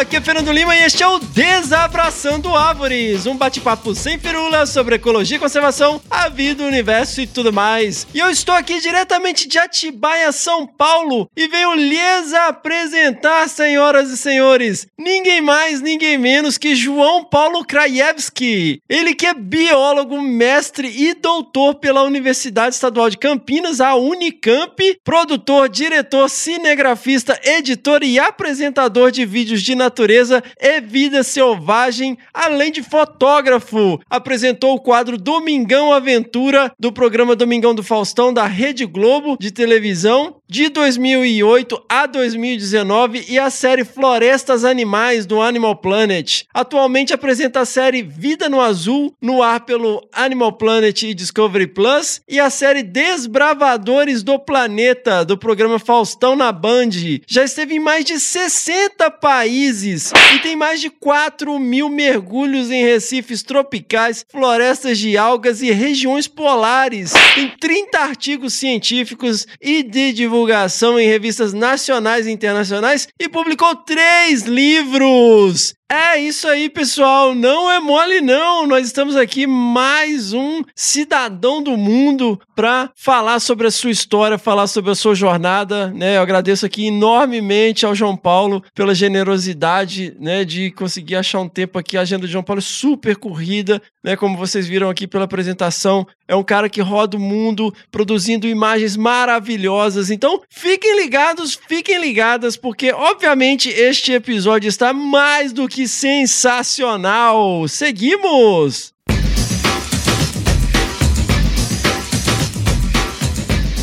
Aqui é Fernando Lima e este é o Desabraçando Árvores, um bate-papo sem firula sobre ecologia e conservação, a vida, o universo e tudo mais. E eu estou aqui diretamente de Atibaia, São Paulo, e venho lhes apresentar, senhoras e senhores, ninguém mais, ninguém menos que João Paulo Krajewski. Ele que é biólogo, mestre e doutor pela Universidade Estadual de Campinas, a Unicamp, produtor, diretor, cinegrafista, editor e apresentador de vídeos de natureza e vida selvagem, além de fotógrafo. Apresentou o quadro Domingão Aventura do programa Domingão do Faustão da Rede Globo de televisão de 2008 a 2019 e a série Florestas Animais do Animal Planet. Atualmente apresenta a série Vida no Azul no ar pelo Animal Planet e Discovery Plus e a série Desbravadores do Planeta do programa Faustão na Band. Já esteve em mais de 60 países e tem mais de 4 mil mergulhos em recifes tropicais, florestas de algas e regiões polares. Tem 30 artigos científicos e de divulgação em revistas nacionais e internacionais e publicou três livros. É isso aí, pessoal. Não é mole, não. Nós estamos aqui mais um cidadão do mundo para falar sobre a sua história, falar sobre a sua jornada. Né? Eu agradeço aqui enormemente ao João Paulo pela generosidade né, de conseguir achar um tempo aqui. A agenda de João Paulo é super corrida, né? Como vocês viram aqui pela apresentação. É um cara que roda o mundo produzindo imagens maravilhosas. Então, fiquem ligados, fiquem ligadas, porque obviamente este episódio está mais do que sensacional! Seguimos!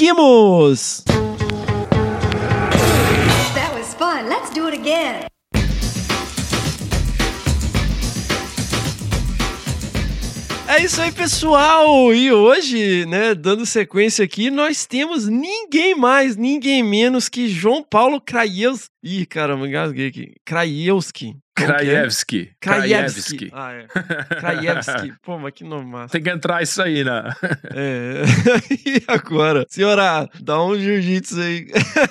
Seguimos! That was fun. Let's do it again. É isso aí, pessoal! E hoje, né, dando sequência aqui, nós temos ninguém mais, ninguém menos que João Paulo Craios, Ih, caramba, engasguei aqui. Krajewski. É? Krajewski. Krajewski. Ah, é. Krajewski. Pô, mas que nome massa. Tem que entrar isso aí, né? É. e agora? Senhora, dá um jiu-jitsu aí.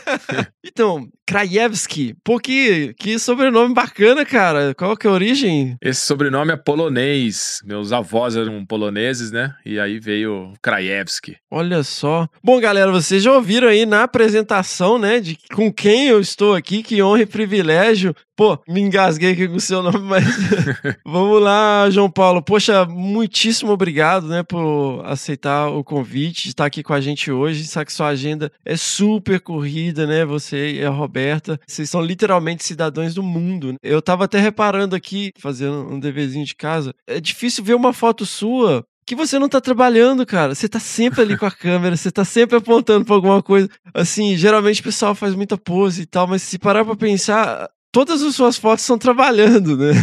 então, Krajewski. Pô, que, que sobrenome bacana, cara. Qual que é a origem? Esse sobrenome é polonês. Meus avós eram poloneses, né? E aí veio Krajewski. Olha só. Bom, galera, vocês já ouviram aí na apresentação, né, de com quem eu estou aqui, que honra e privilégio. Pô, me engasguei aqui com o seu nome, mas vamos lá, João Paulo. Poxa, muitíssimo obrigado, né, por aceitar o convite, de estar aqui com a gente hoje. Sabe que sua agenda é super corrida, né? Você e a Roberta, vocês são literalmente cidadãos do mundo. Eu tava até reparando aqui, fazendo um deverzinho de casa, é difícil ver uma foto sua que você não tá trabalhando, cara. Você tá sempre ali com a câmera, você tá sempre apontando pra alguma coisa. Assim, geralmente o pessoal faz muita pose e tal, mas se parar pra pensar, todas as suas fotos estão trabalhando, né?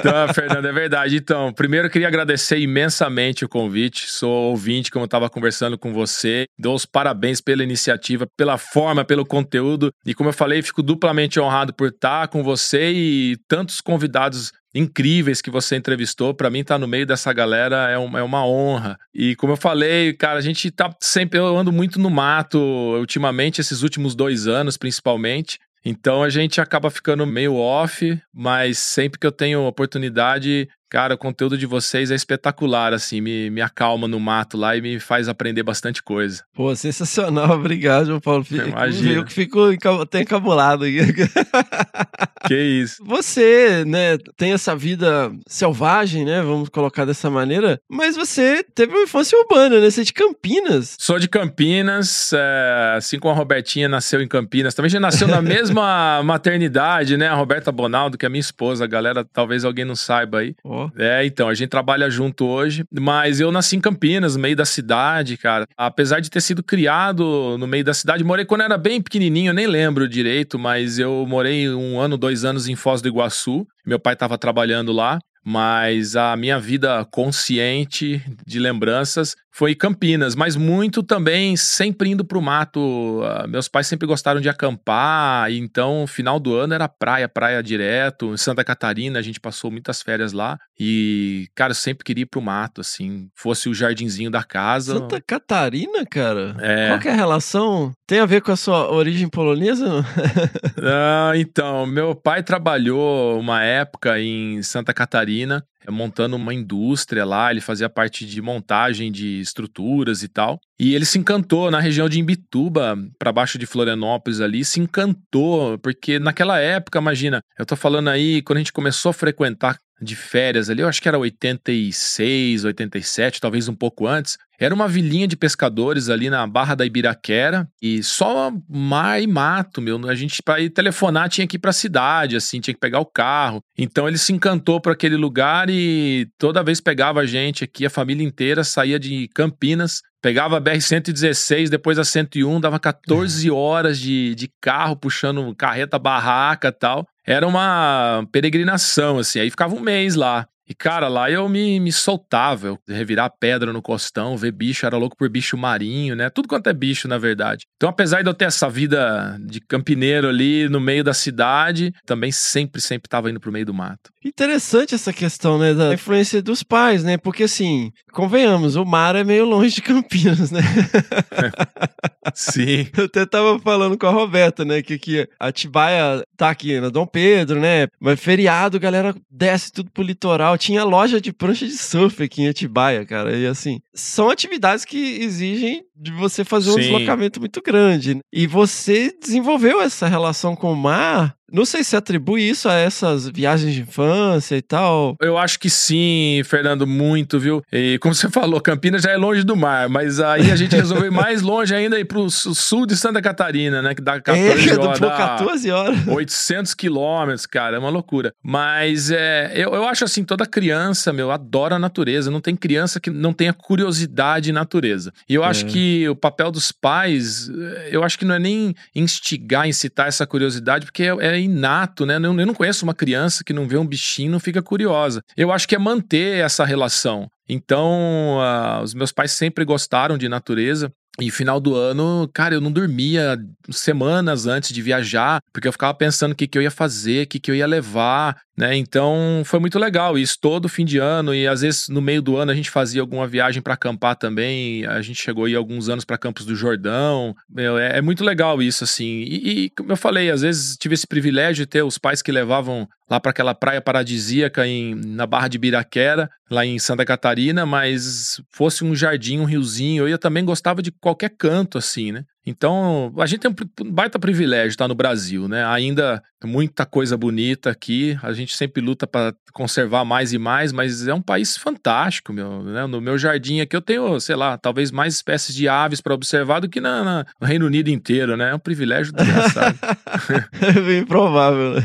Então, Fernando, é verdade. Então, primeiro eu queria agradecer imensamente o convite. Sou ouvinte, como eu estava conversando com você. Dou os parabéns pela iniciativa, pela forma, pelo conteúdo. E como eu falei, fico duplamente honrado por estar com você e tantos convidados incríveis que você entrevistou. Para mim, estar no meio dessa galera é uma, é uma honra. E como eu falei, cara, a gente tá sempre. Eu ando muito no mato ultimamente, esses últimos dois anos, principalmente. Então a gente acaba ficando meio off, mas sempre que eu tenho oportunidade, cara, o conteúdo de vocês é espetacular, assim, me, me acalma no mato lá e me faz aprender bastante coisa. Pô, sensacional. Obrigado, João Paulo. Imagina. Eu que fico até encabulado aqui. Que isso. Você, né, tem essa vida selvagem, né? Vamos colocar dessa maneira. Mas você teve uma infância urbana, né? Você é de Campinas. Sou de Campinas, é, assim como a Robertinha nasceu em Campinas. Também já nasceu na mesma maternidade, né? A Roberta Bonaldo, que é minha esposa. A galera, talvez alguém não saiba aí. É, então, a gente trabalha junto hoje, mas eu nasci em Campinas, no meio da cidade, cara. Apesar de ter sido criado no meio da cidade, morei quando era bem pequenininho, nem lembro direito, mas eu morei um ano, dois anos em Foz do Iguaçu. Meu pai estava trabalhando lá. Mas a minha vida consciente de lembranças foi Campinas, mas muito também sempre indo pro mato. Ah, Meus pais sempre gostaram de acampar, então final do ano era praia, praia direto. Em Santa Catarina a gente passou muitas férias lá e, cara, eu sempre queria ir pro mato, assim, fosse o jardinzinho da casa. Santa Catarina, cara? É. Qual que é a relação? Tem a ver com a sua origem polonesa? Ah, então, meu pai trabalhou uma época em Santa Catarina, montando uma indústria lá, ele fazia parte de montagem de estruturas e tal. E ele se encantou na região de Imbituba, para baixo de Florianópolis ali, se encantou, porque naquela época, imagina, eu tô falando aí, quando a gente começou a frequentar de férias ali, eu acho que era 86, 87, talvez um pouco antes. Era uma vilinha de pescadores ali na Barra da Ibiraquera e só mar e mato, meu. A gente, para ir telefonar, tinha que ir pra cidade, assim, tinha que pegar o carro. Então ele se encantou por aquele lugar e toda vez pegava a gente aqui, a família inteira saía de Campinas, pegava a BR-116, depois a 101, dava 14 horas de, de carro puxando carreta barraca e tal. Era uma peregrinação, assim. Aí ficava um mês lá. E, cara, lá eu me, me soltava, eu revirar pedra no costão, ver bicho, era louco por bicho marinho, né? Tudo quanto é bicho, na verdade. Então, apesar de eu ter essa vida de campineiro ali no meio da cidade, também sempre, sempre tava indo pro meio do mato. Interessante essa questão, né, da influência dos pais, né? Porque assim, convenhamos, o mar é meio longe de Campinas, né? Sim. Eu até tava falando com a Roberta, né, que a Atibaia tá aqui na Dom Pedro, né? Mas feriado, galera desce tudo pro litoral. Tinha loja de prancha de surf aqui em Atibaia, cara. E assim, são atividades que exigem de você fazer um Sim. deslocamento muito grande. E você desenvolveu essa relação com o mar. Não sei se atribui isso a essas viagens de infância e tal. Eu acho que sim, Fernando, muito, viu? E como você falou, Campinas já é longe do mar, mas aí a gente resolveu ir mais longe ainda ir pro su- sul de Santa Catarina, né? Que dá 14 é, horas. dá 14 horas. 800 quilômetros, cara, é uma loucura. Mas é, eu, eu acho assim, toda criança, meu, adora a natureza. Não tem criança que não tenha curiosidade em natureza. E eu acho É. que o papel dos pais, eu acho que não é nem instigar, incitar essa curiosidade, porque é, é inato, né? Eu, não conheço uma criança que não vê um bichinho não fica curiosa. Eu acho que é manter essa relação. Então, ah, os meus pais sempre gostaram de natureza. E final do ano, cara, eu não dormia semanas antes de viajar, porque eu ficava pensando o que, que eu ia fazer, o que, que eu ia levar, né? Então foi muito legal isso todo fim de ano e às vezes no meio do ano a gente fazia alguma viagem para acampar também. A gente chegou aí alguns anos para Campos do Jordão. Meu, é, é, muito legal isso assim. E, e, como eu falei, às vezes tive esse privilégio de ter os pais que levavam lá para aquela praia paradisíaca em, na Barra de Biraquera, lá em Santa Catarina, mas fosse um jardim, um riozinho, eu também gostava de qualquer canto assim, né? Então, a gente tem um baita privilégio estar no Brasil, né? Ainda muita coisa bonita aqui, a gente sempre luta para conservar mais e mais, mas é um país fantástico, meu. Né? No meu jardim aqui eu tenho, sei lá, talvez mais espécies de aves para observar do que na, na, no Reino Unido inteiro, né? É um privilégio desgraçado. é bem provável. Né?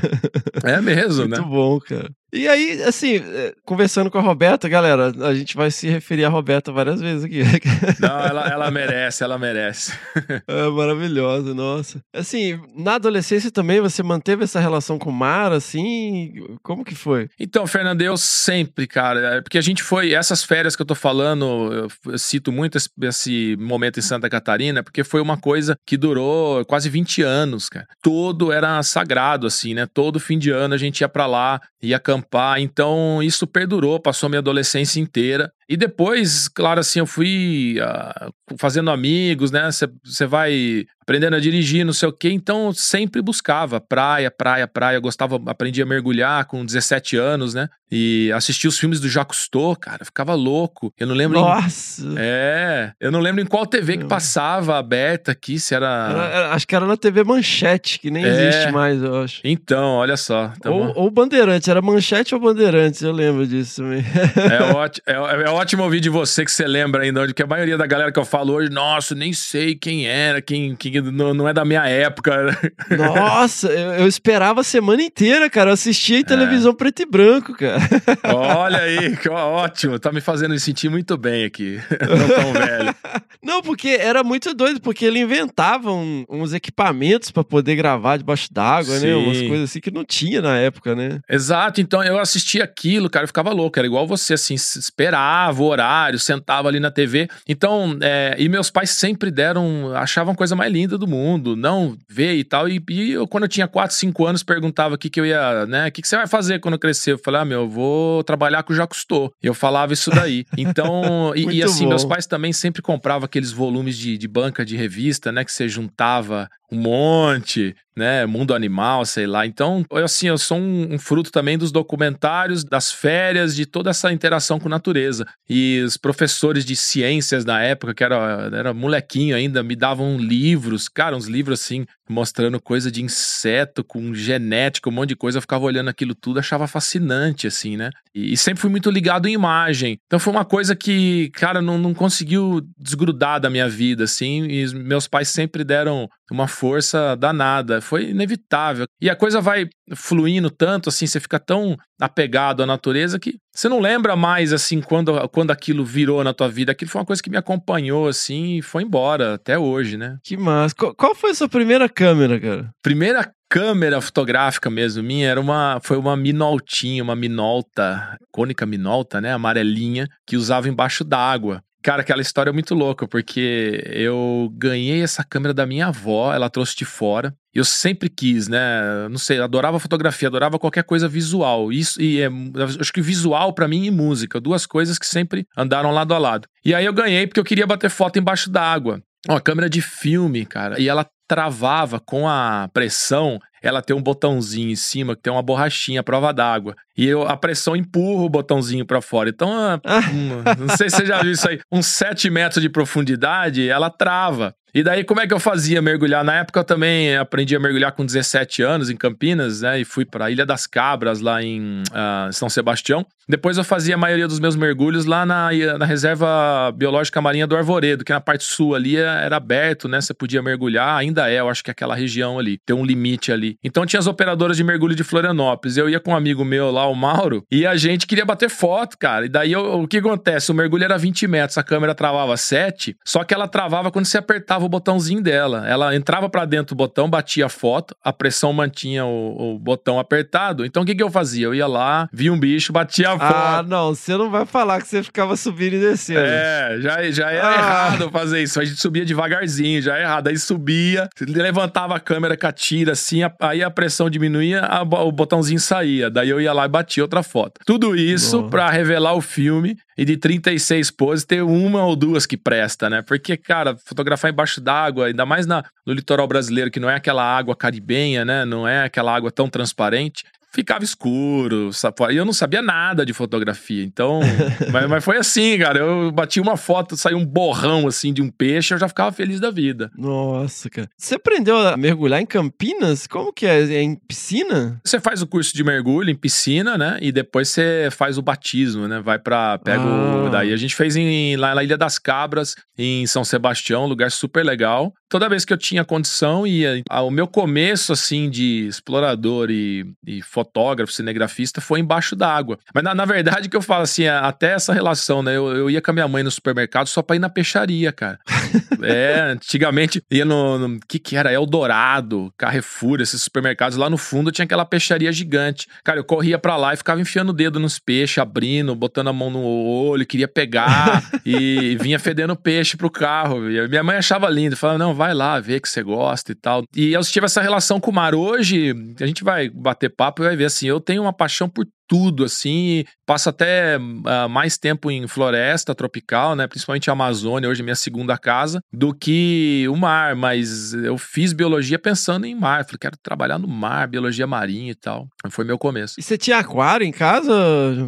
É mesmo, Muito né? Muito bom, cara. E aí, assim, é, conversando com a Roberta, galera, a gente vai se referir a Roberta várias vezes aqui. Não, ela, ela merece, ela merece. É maravilhosa, nossa. Assim, na adolescência também você manteve essa relação com o mar, assim? Como que foi? Então, Fernando, eu sempre, cara, é porque a gente foi, essas férias que eu tô falando, eu cito muito esse, esse momento em Santa Catarina, porque foi uma coisa que durou quase 20 anos, cara. Todo era sagrado, assim, né? Todo fim de ano a gente ia para lá, ia acampar Então isso perdurou, passou minha adolescência inteira. E depois, claro, assim, eu fui uh, fazendo amigos, né? Você vai aprendendo a dirigir, não sei o quê. Então, sempre buscava praia, praia, praia. Eu gostava, aprendi a mergulhar com 17 anos, né? E assisti os filmes do Jacques Cousteau, cara, ficava louco. Eu não lembro. Nossa! Em... É, eu não lembro em qual TV que passava aberta aqui, se era... era, acho que era na TV Manchete, que nem é... existe mais, eu acho. Então, olha só. Tá ou, ou Bandeirantes, era Manchete ou Bandeirantes, eu lembro disso também. é, ótimo, é, é ótimo ouvir de você que você lembra ainda, porque a maioria da galera que eu falo hoje, nossa, nem sei quem era, quem, quem não, não é da minha época. Nossa, eu, eu, esperava a semana inteira, cara. Eu assistia em é. televisão preto e branco, cara. Olha aí, que ótimo. Tá me fazendo me sentir muito bem aqui. Não tão velho. Não, porque era muito doido, porque ele inventava um, uns equipamentos para poder gravar debaixo d'água, né? Umas coisas assim que não tinha na época, né? Exato, então eu assistia aquilo, cara, eu ficava louco. Era igual você, assim, esperava o horário sentava ali na TV. Então, é, e meus pais sempre deram, achavam a coisa mais linda do mundo, não ver e tal. E, e eu, quando eu tinha 4, 5 anos, perguntava o que, que eu ia, né? O que, que você vai fazer quando eu crescer? Eu falei, ah, meu, eu vou trabalhar com o Jacques Cousteau. Eu falava isso daí. Então, e, e, assim, bom. meus pais também sempre compravam aqueles volumes de, de banca de revista, né? Que você juntava um monte, né? Mundo animal, sei lá. Então, assim, eu sou um, um, fruto também dos documentários, das férias, de toda essa interação com a natureza. E os professores de ciências na época, que era, era molequinho ainda, me davam livros, cara, uns livros assim, mostrando coisa de inseto, com genética, um monte de coisa. Eu ficava olhando aquilo tudo, achava fascinante, assim, né? E, e sempre fui muito ligado em imagem. Então foi uma coisa que, cara, não, não conseguiu desgrudar da minha vida, assim. E meus pais sempre deram uma força danada. Foi inevitável. E a coisa vai fluindo tanto, assim, você fica tão apegado à natureza que você não lembra mais, assim, quando, quando aquilo virou na tua vida. Aquilo foi uma coisa que me acompanhou, assim, e foi embora até hoje, né? Que massa. Qual, qual foi a sua primeira câmera, cara? Primeira câmera fotográfica mesmo minha era uma foi uma minoltinha, uma minolta, cônica minolta, né, amarelinha, que usava embaixo d'água. Cara, aquela história é muito louca, porque eu ganhei essa câmera da minha avó, ela trouxe de fora. Eu sempre quis, né? Não sei, adorava fotografia, adorava qualquer coisa visual. Isso e é, acho que visual para mim e música, duas coisas que sempre andaram lado a lado. E aí eu ganhei porque eu queria bater foto embaixo d'água. Uma câmera de filme, cara. E ela travava com a pressão, ela tem um botãozinho em cima que tem uma borrachinha à prova d'água. E eu, a pressão empurra o botãozinho para fora. Então, ah, não sei se você já viu isso aí, uns 7 metros de profundidade, ela trava. E daí, como é que eu fazia mergulhar? Na época eu também aprendi a mergulhar com 17 anos em Campinas, né? E fui para a Ilha das Cabras, lá em uh, São Sebastião. Depois eu fazia a maioria dos meus mergulhos lá na, na Reserva Biológica Marinha do Arvoredo, que na parte sul ali era aberto, né? Você podia mergulhar, ainda é, eu acho que é aquela região ali, tem um limite ali. Então tinha as operadoras de mergulho de Florianópolis. Eu ia com um amigo meu lá, o Mauro, e a gente queria bater foto, cara. E daí eu, o que acontece? O mergulho era 20 metros, a câmera travava 7, só que ela travava quando você apertava apertava o botãozinho dela. Ela entrava para dentro do botão, batia a foto, a pressão mantinha o, o botão apertado. Então o que, que eu fazia? Eu ia lá, via um bicho, batia a Ah, não, você não vai falar que você ficava subindo e descendo. É, já, já era Ah. errado fazer isso. A gente subia devagarzinho, já é errado. Aí subia, levantava a câmera com a tira assim, a- aí a pressão diminuía, a o botãozinho saía. Daí eu ia lá e batia outra foto. Tudo isso Nossa. pra revelar o filme e de 36 poses ter uma ou duas que presta, né? Porque, cara, fotografar embaixo d'água, ainda mais na, no litoral brasileiro, que não é aquela água caribenha, né? Não é aquela água tão transparente. Ficava escuro, sa- e eu não sabia nada de fotografia, então. mas, mas foi assim, cara. Eu bati uma foto, saiu um borrão assim de um peixe, eu já ficava feliz da vida. Nossa, cara. Você aprendeu a mergulhar em Campinas? Como que é? É em piscina? Você faz o curso de mergulho em piscina, né? E depois você faz o batismo, né? Vai pra. Pega o. Ah. Daí a gente fez em, lá na Ilha das Cabras, em São Sebastião, um lugar super legal. Toda vez que eu tinha condição, ia. Ah, O meu começo, assim, de explorador e, e fotógrafo, cinegrafista, foi embaixo d'água. Mas na, na verdade, que eu falo assim, a- até essa relação, né? Eu, eu ia com a minha mãe no supermercado só pra ir na peixaria, cara. É, antigamente ia no, no. que que era? Eldorado, Carrefour, esses supermercados. Lá no fundo tinha aquela peixaria gigante. Cara, eu corria pra lá e ficava enfiando o dedo nos peixes, abrindo, botando a mão no olho, queria pegar e vinha fedendo peixe pro carro. E minha mãe achava lindo, falava: não, vai lá, vê que você gosta e tal. E eu tive essa relação com o mar. Hoje, a gente vai bater papo e vai ver assim: eu tenho uma paixão por tudo, assim, passo até ah, mais tempo em floresta tropical, né, principalmente a Amazônia, hoje é minha segunda casa, do que o mar, mas eu fiz biologia pensando em mar, falei, quero trabalhar no mar, biologia marinha e tal, foi meu começo. E você tinha aquário em casa?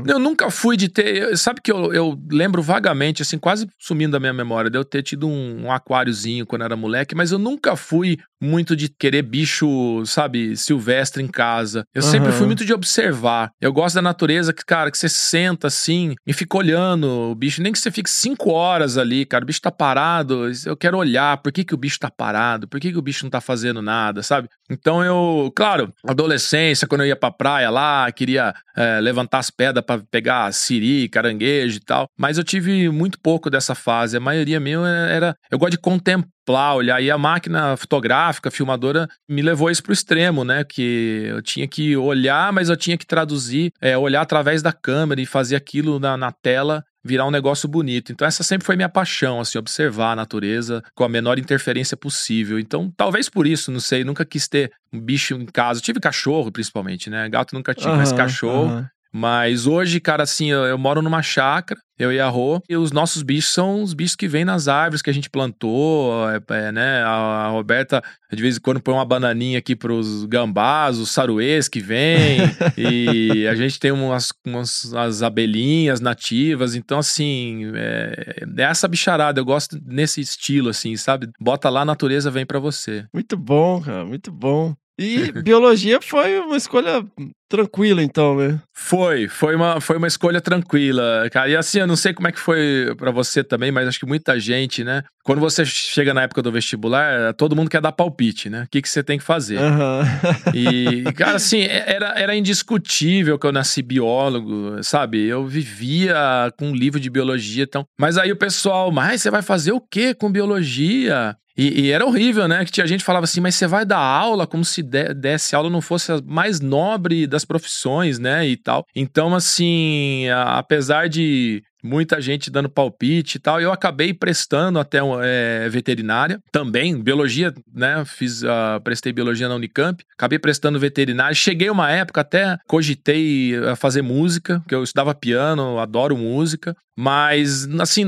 Eu nunca fui de ter. Sabe que eu, eu lembro vagamente, assim, quase sumindo da minha memória, de eu ter tido um, um aquáriozinho quando era moleque, mas eu nunca fui muito de querer bicho, sabe, silvestre em casa. Eu sempre Aham. fui muito de observar. Eu gosto da natureza que, cara, que você senta assim e fica olhando o bicho, nem que você fique cinco horas ali, cara, o bicho tá parado, eu quero olhar por que, que o bicho tá parado, por que, que o bicho não tá fazendo nada, sabe? Então eu, claro, adolescência, quando eu ia pra praia lá, queria é, levantar as pedras pra pegar siri, caranguejo e tal. Mas eu tive muito pouco dessa fase. A maioria meu era. Eu gosto de contemplar, olhar. E a máquina fotográfica, filmadora, me levou isso pro extremo, né? Que eu tinha que olhar, mas eu tinha que traduzir, é, olhar através da câmera e fazer aquilo na, na tela virar um negócio bonito. Então essa sempre foi minha paixão, assim, observar a natureza com a menor interferência possível. Então, talvez por isso, não sei, nunca quis ter um bicho em casa. Eu tive cachorro, principalmente, né? Gato nunca tive, mas Aham, cachorro. aham. Mas hoje, cara, assim, eu, eu moro numa chácara, eu e a Rô, e os nossos bichos são os bichos que vêm nas árvores que a gente plantou, é, é, né? A, a Roberta, de vez em quando, põe uma bananinha aqui pros gambás, os saruês que vêm, e a gente tem umas, umas umas abelhinhas nativas, então, assim, é, é essa bicharada, eu gosto nesse estilo, assim, sabe? Bota lá, a natureza vem pra você. Muito bom, cara, muito bom. E biologia foi uma escolha tranquila, então, né? Foi, foi uma, foi uma escolha tranquila, cara. E assim, eu não sei como é que foi pra você também, mas acho que muita gente, né? Quando você chega na época do vestibular, todo mundo quer dar palpite, né? O que, que você tem que fazer? Aham. E, cara, assim, era, era indiscutível que eu nasci biólogo, sabe? Eu vivia com um livro de biologia, então. Mas aí o pessoal, mas você vai fazer o quê com biologia? E, e era horrível, né? Que tinha gente que falava assim, mas você vai dar aula como se de- desse aula não fosse a mais nobre das profissões, né? E tal. Então, assim, a- apesar de muita gente dando palpite e tal, eu acabei prestando até é, veterinária também, biologia, né? Fiz, ah, prestei biologia na Unicamp, acabei prestando veterinária. Cheguei uma época até cogitei a fazer música, que eu estudava piano, adoro música, mas assim,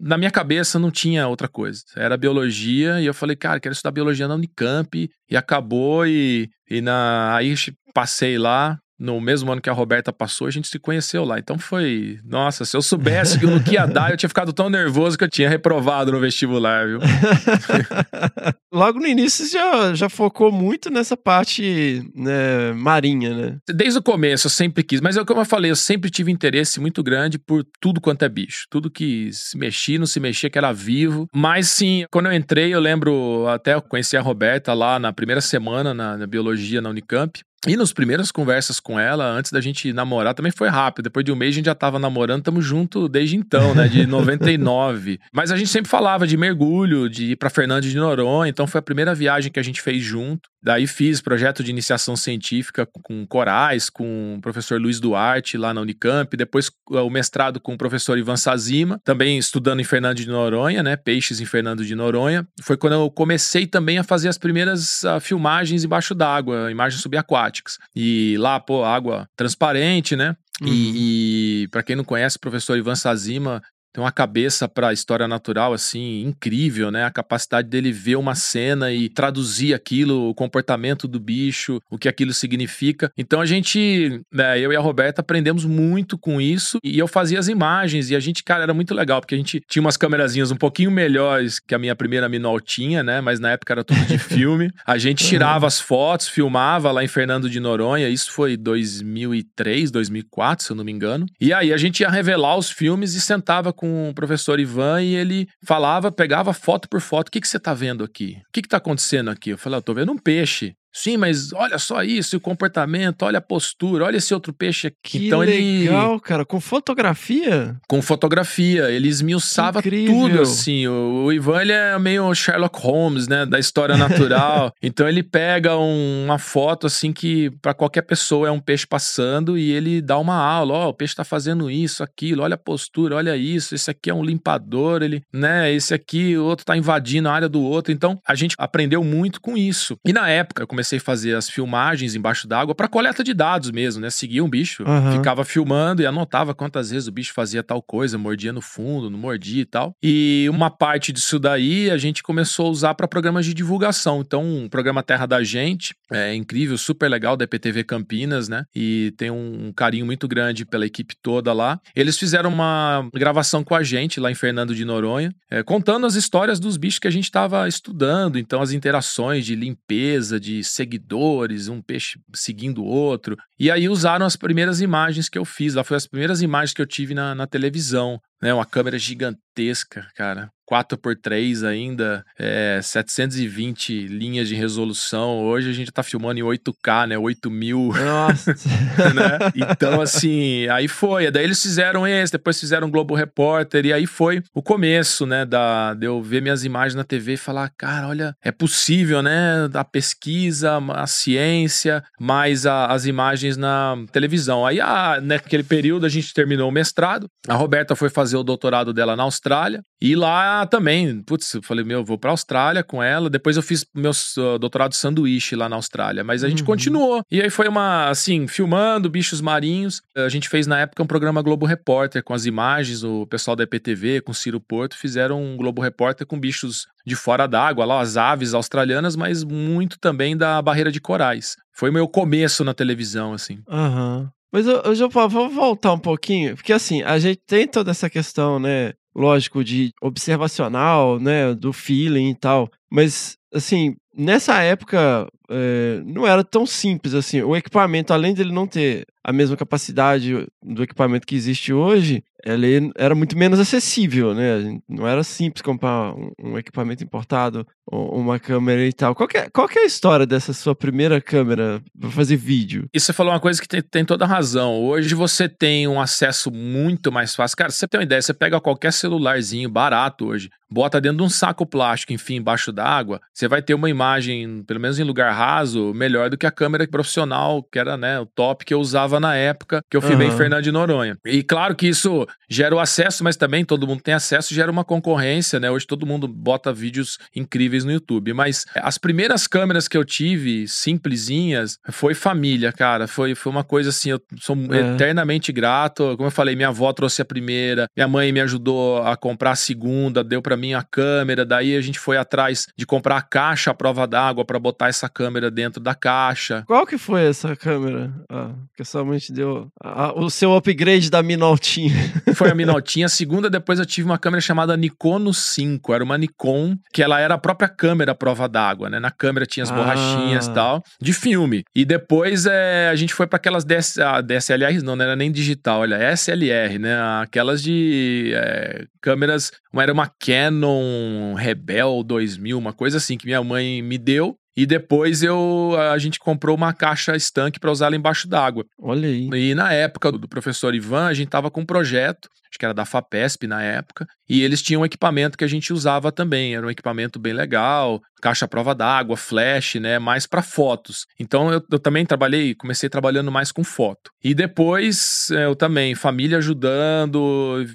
na minha cabeça não tinha outra coisa. Era biologia e eu falei, cara, quero estudar biologia na Unicamp e acabou e, e na aí passei lá, no mesmo ano que a Roberta passou, a gente se conheceu lá. Então foi. Nossa, se eu soubesse que no que ia dar, eu tinha ficado tão nervoso que eu tinha reprovado no vestibular, viu? Logo no início você já, já focou muito nessa parte né, marinha, né? Desde o começo eu sempre quis, mas é como eu falei, eu sempre tive interesse muito grande por tudo quanto é bicho. Tudo que se mexia, não se mexia, que era vivo. Mas sim, quando eu entrei, eu lembro, até eu conheci a Roberta lá na primeira semana na, na biologia na Unicamp. E nas primeiras conversas com ela, antes da gente namorar, também foi rápido. Depois de um mês a gente já tava namorando, tamo junto desde então, né? De 99. Mas a gente sempre falava de mergulho, de ir pra Fernandes de Noronha. Então foi a primeira viagem que a gente fez junto. Daí fiz projeto de iniciação científica com corais, com o professor Luiz Duarte lá na Unicamp, depois o mestrado com o professor Ivan Sazima, também estudando em Fernando de Noronha, né? Peixes em Fernando de Noronha. Foi quando eu comecei também a fazer as primeiras uh, filmagens embaixo d'água, imagens subaquáticas. E lá, pô, água transparente, né? Uhum. E, e para quem não conhece, o professor Ivan Sazima tem uma cabeça para história natural assim incrível, né? A capacidade dele ver uma cena e traduzir aquilo, o comportamento do bicho, o que aquilo significa. Então a gente, né, eu e a Roberta aprendemos muito com isso e eu fazia as imagens e a gente, cara, era muito legal porque a gente tinha umas câmerazinhas um pouquinho melhores que a minha primeira Minol tinha, né? Mas na época era tudo de filme. A gente tirava as fotos, filmava lá em Fernando de Noronha. Isso foi 2003, 2004, se eu não me engano. E aí a gente ia revelar os filmes e sentava com o professor Ivan e ele falava, pegava foto por foto. O que, que você tá vendo aqui? O que, que tá acontecendo aqui? Eu falei, eu tô vendo um peixe. Sim, mas olha só isso, o comportamento, olha a postura, olha esse outro peixe aqui. Que então ele. legal, cara. Com fotografia? Com fotografia, ele esmiuçava Incrível. tudo, assim. O, o Ivan, ele é meio Sherlock Holmes, né, da história natural. então ele pega um- uma foto, assim, que para qualquer pessoa é um peixe passando e ele dá uma aula. Ó, o peixe tá fazendo isso, aquilo, olha a postura, olha isso. Esse aqui é um limpador, ele, né, esse aqui, o outro tá invadindo a área do outro. Então a gente aprendeu muito com isso. E na época eu comecei a fazer as filmagens embaixo d'água para coleta de dados mesmo, né? Seguia um bicho, Aham. ficava filmando e anotava quantas vezes o bicho fazia tal coisa, mordia no fundo, não mordia e tal. E uma parte disso daí a gente começou a usar para programas de divulgação. Então, o programa Terra da Gente é incrível, super legal da EPTV Campinas, né? E tem um carinho muito grande pela equipe toda lá. Eles fizeram uma gravação com a gente lá em Fernando de Noronha, é, contando as histórias dos bichos que a gente estava estudando. Então, as interações de limpeza, de seguidores, um peixe seguindo o outro. E aí usaram as primeiras imagens que eu fiz. Lá foi as primeiras imagens que eu tive na, na televisão. Né, uma câmera gigantesca, cara. 4x3 ainda, é, 720 linhas de resolução. Hoje a gente tá filmando em 8K, né? 8000 Nossa. né? Então, assim, aí foi. Daí eles fizeram esse, depois fizeram Globo Repórter, e aí foi o começo, né? Da, de eu ver minhas imagens na TV e falar, cara, olha, é possível, né? A pesquisa, a ciência, mais a- as imagens na televisão. Aí, a, naquele período, a gente terminou o mestrado. A Roberta foi fazer o doutorado dela na Austrália. E lá também, putz, eu falei, meu, eu vou pra Austrália com ela. Depois eu fiz meu uh, doutorado de sanduíche lá na Austrália. Mas a gente Uhum. continuou. E aí foi uma, assim, filmando bichos marinhos. A gente fez na época um programa Globo Repórter com as imagens. O pessoal da EPTV, com Ciro Porto, fizeram um Globo Repórter com bichos de fora d'água, lá as aves australianas, mas muito também da barreira de corais. Foi meu começo na televisão, assim. Aham. Mas eu, eu já vou voltar um pouquinho, porque assim, a gente tem toda essa questão, né? Lógico, de observacional, né? Do feeling e tal. Mas, assim, nessa época é, não era tão simples assim. O equipamento, além dele não ter a mesma capacidade do equipamento que existe hoje, ele era muito menos acessível, né? Não era simples comprar um, equipamento importado, uma câmera e tal. Qual é, qual é a história dessa sua primeira câmera para fazer vídeo? E você falou uma coisa que tem, tem toda razão. Hoje você tem um acesso muito mais fácil. Cara, você tem uma ideia, você pega qualquer celularzinho barato hoje, bota dentro de um saco plástico, enfim, embaixo d'água, você vai ter uma imagem, pelo menos em lugar raso, melhor do que a câmera profissional, que era né, o top que eu usava na época que eu filmei em Aham. Fernando de Noronha. E claro que isso gera o acesso, mas também todo mundo tem acesso, gera uma concorrência, né? Hoje todo mundo bota vídeos incríveis no YouTube. Mas as primeiras câmeras que eu tive, simplesinhas, foi família, cara. Foi, foi uma coisa assim, eu sou É. eternamente grato. Como eu falei, minha avó trouxe a primeira, minha mãe me ajudou a comprar a segunda, deu pra mim a câmera. Daí a gente foi atrás de comprar a caixa à prova d'água pra botar essa câmera dentro da caixa. Qual que foi essa câmera? Ah, que a sua mãe te deu ah, o seu upgrade da Minoltinha. Foi a Minoltinha. A segunda, depois eu tive uma câmera chamada Nikon 5. Era uma Nikon, que ela era a própria câmera à prova d'água, né? Na câmera tinha as Ah. borrachinhas e tal, de filme. E depois é, a gente foi para aquelas DS, ah, DSLRs, não, não era nem digital, olha, SLR, né? Aquelas de é, câmeras. Uma era uma Canon Rebel 2000, uma coisa assim, que minha mãe me deu. E depois eu a gente comprou uma caixa estanque para usar ela embaixo d'água. Olha aí. E na época do professor Ivan, a gente tava com um projeto, acho que era da FAPESP na época, e eles tinham um equipamento que a gente usava também. Era um equipamento bem legal, caixa à prova d'água, flash, né? Mais para fotos. Então eu, eu também trabalhei, comecei trabalhando mais com foto. E depois eh, eu também, família ajudando,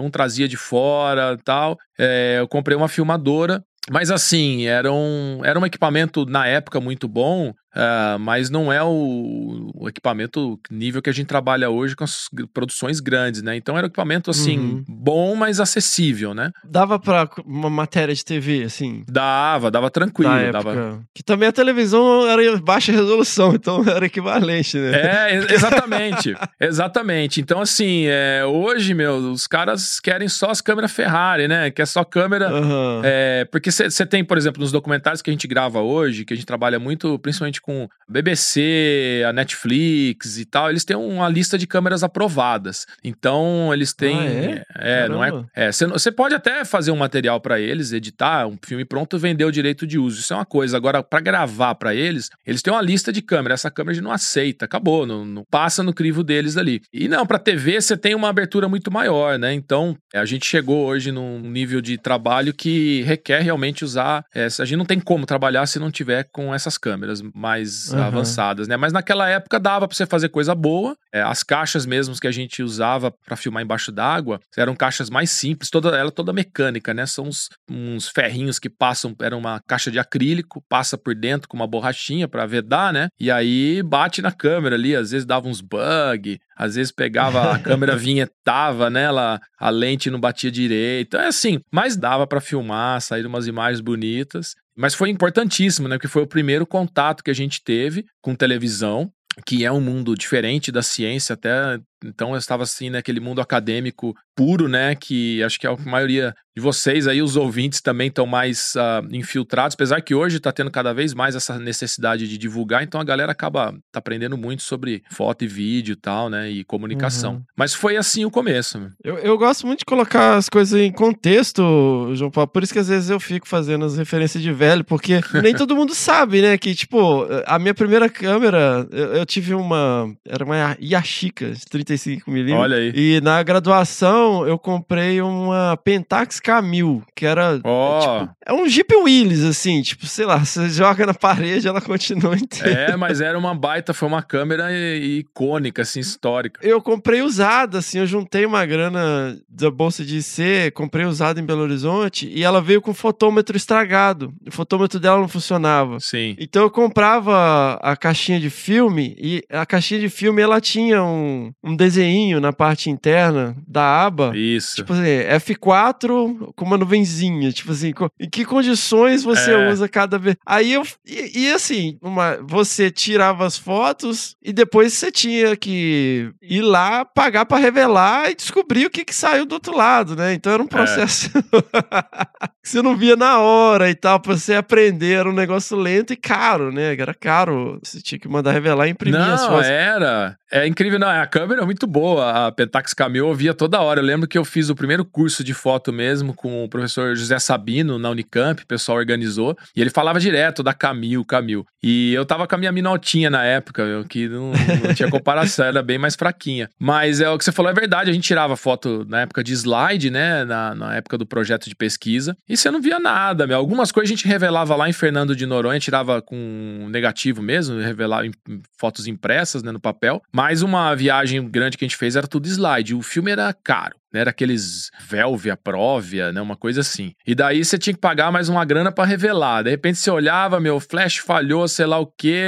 um trazia de fora tal. É, eu comprei uma filmadora mas assim, era um, era um equipamento na época muito bom, uh, mas não é o, o, equipamento nível que a gente trabalha hoje com as produções grandes, né? Então era um equipamento assim, uhum. bom, mas acessível, né? Dava para uma matéria de TV, assim? Dava, dava tranquilo. Dava... Que também a televisão era baixa resolução, então era equivalente, né? É, exatamente. exatamente. Então, assim, é, hoje, meu, os caras querem só as câmeras Ferrari, né? Que é só câmera. Uhum. É, porque você tem, por exemplo, nos documentários que a gente grava hoje, que a gente trabalha muito, principalmente com BBC, a Netflix e tal, eles têm uma lista de câmeras aprovadas. Então, eles têm. Ah, é? é não é. Você é, pode até fazer um material para eles, editar um filme pronto e vender o direito de uso. Isso é uma coisa. Agora, para gravar para eles, eles têm uma lista de câmeras. Essa câmera a gente não aceita, acabou, não, não passa no crivo deles ali. E não, para TV você tem uma abertura muito maior, né? Então, a gente chegou hoje num nível de trabalho que requer realmente usar. É, a gente não tem como trabalhar se não tiver com essas câmeras mais uhum. avançadas, né? Mas naquela época dava para você fazer coisa boa. É, as caixas mesmo que a gente usava para filmar embaixo d'água eram caixas mais simples, toda ela toda mecânica, né? São uns, uns ferrinhos que passam, era uma caixa de acrílico, passa por dentro com uma borrachinha para vedar, né? E aí bate na câmera ali, às vezes dava uns bug, às vezes pegava a câmera vinhetava, né? Ela, a lente não batia direito. É assim, mas dava para filmar, sair umas imagens bonitas. Mas foi importantíssimo, né? Porque foi o primeiro contato que a gente teve com televisão, que é um mundo diferente da ciência, até então eu estava assim naquele mundo acadêmico puro, né? Que acho que a maioria de vocês aí, os ouvintes, também estão mais uh, infiltrados, apesar que hoje está tendo cada vez mais essa necessidade de divulgar, então a galera acaba tá aprendendo muito sobre foto e vídeo e tal, né? E comunicação. Uhum. Mas foi assim o começo. Né? Eu, eu gosto muito de colocar as coisas em contexto, João Paulo, por isso que às vezes eu fico fazendo as referências de velho, porque nem todo mundo sabe, né? Que, tipo, a minha primeira câmera, eu, eu tive uma. Era uma Yashica 35mm. Olha aí. E na graduação eu comprei uma Pentax K1000, que era. Oh. É, tipo, é um Jeep Willys, assim, tipo, sei lá, você joga na parede ela continua inteira. É, mas era uma baita, foi uma câmera icônica, assim, histórica. Eu comprei usada, assim, eu juntei uma grana da bolsa de IC, comprei usada em Belo Horizonte e ela veio com fotômetro estragado. O fotômetro dela não funcionava. Sim. Então eu comprava a caixinha de filme e a caixinha de filme ela tinha um, um desenho na parte interna da aba. Isso. Tipo assim, F4 com uma nuvenzinha. Tipo assim, em que condições você é. usa cada vez. Aí eu. E, e, assim, uma, você tirava as fotos e depois você tinha que ir lá, pagar para revelar e descobrir o que, que saiu do outro lado, né? Então era um é. processo é. que você não via na hora e tal, pra você aprender. Era um negócio lento e caro, né? Era caro. Você tinha que mandar revelar e imprimir não, as fotos. Era. É incrível, não. A câmera é muito boa. A Pentax Camil eu via toda hora. Eu lembro que eu fiz o primeiro curso de foto mesmo com o professor José Sabino na Unicamp, o pessoal organizou. E ele falava direto da Camil, Camil. E eu tava com a minha minaltinha na época, eu, que não, não tinha comparação, era bem mais fraquinha. Mas é o que você falou é verdade. A gente tirava foto na época de slide, né? Na, na época do projeto de pesquisa. E você não via nada, meu. Algumas coisas a gente revelava lá em Fernando de Noronha, tirava com negativo mesmo, revelava em, fotos impressas né, no papel. Mas uma viagem grande que a gente fez era tudo slide. O filme era caro. Né, era aqueles Velvia, Próvia, né? Uma coisa assim. E daí você tinha que pagar mais uma grana para revelar. De repente você olhava, meu, flash falhou, sei lá o que,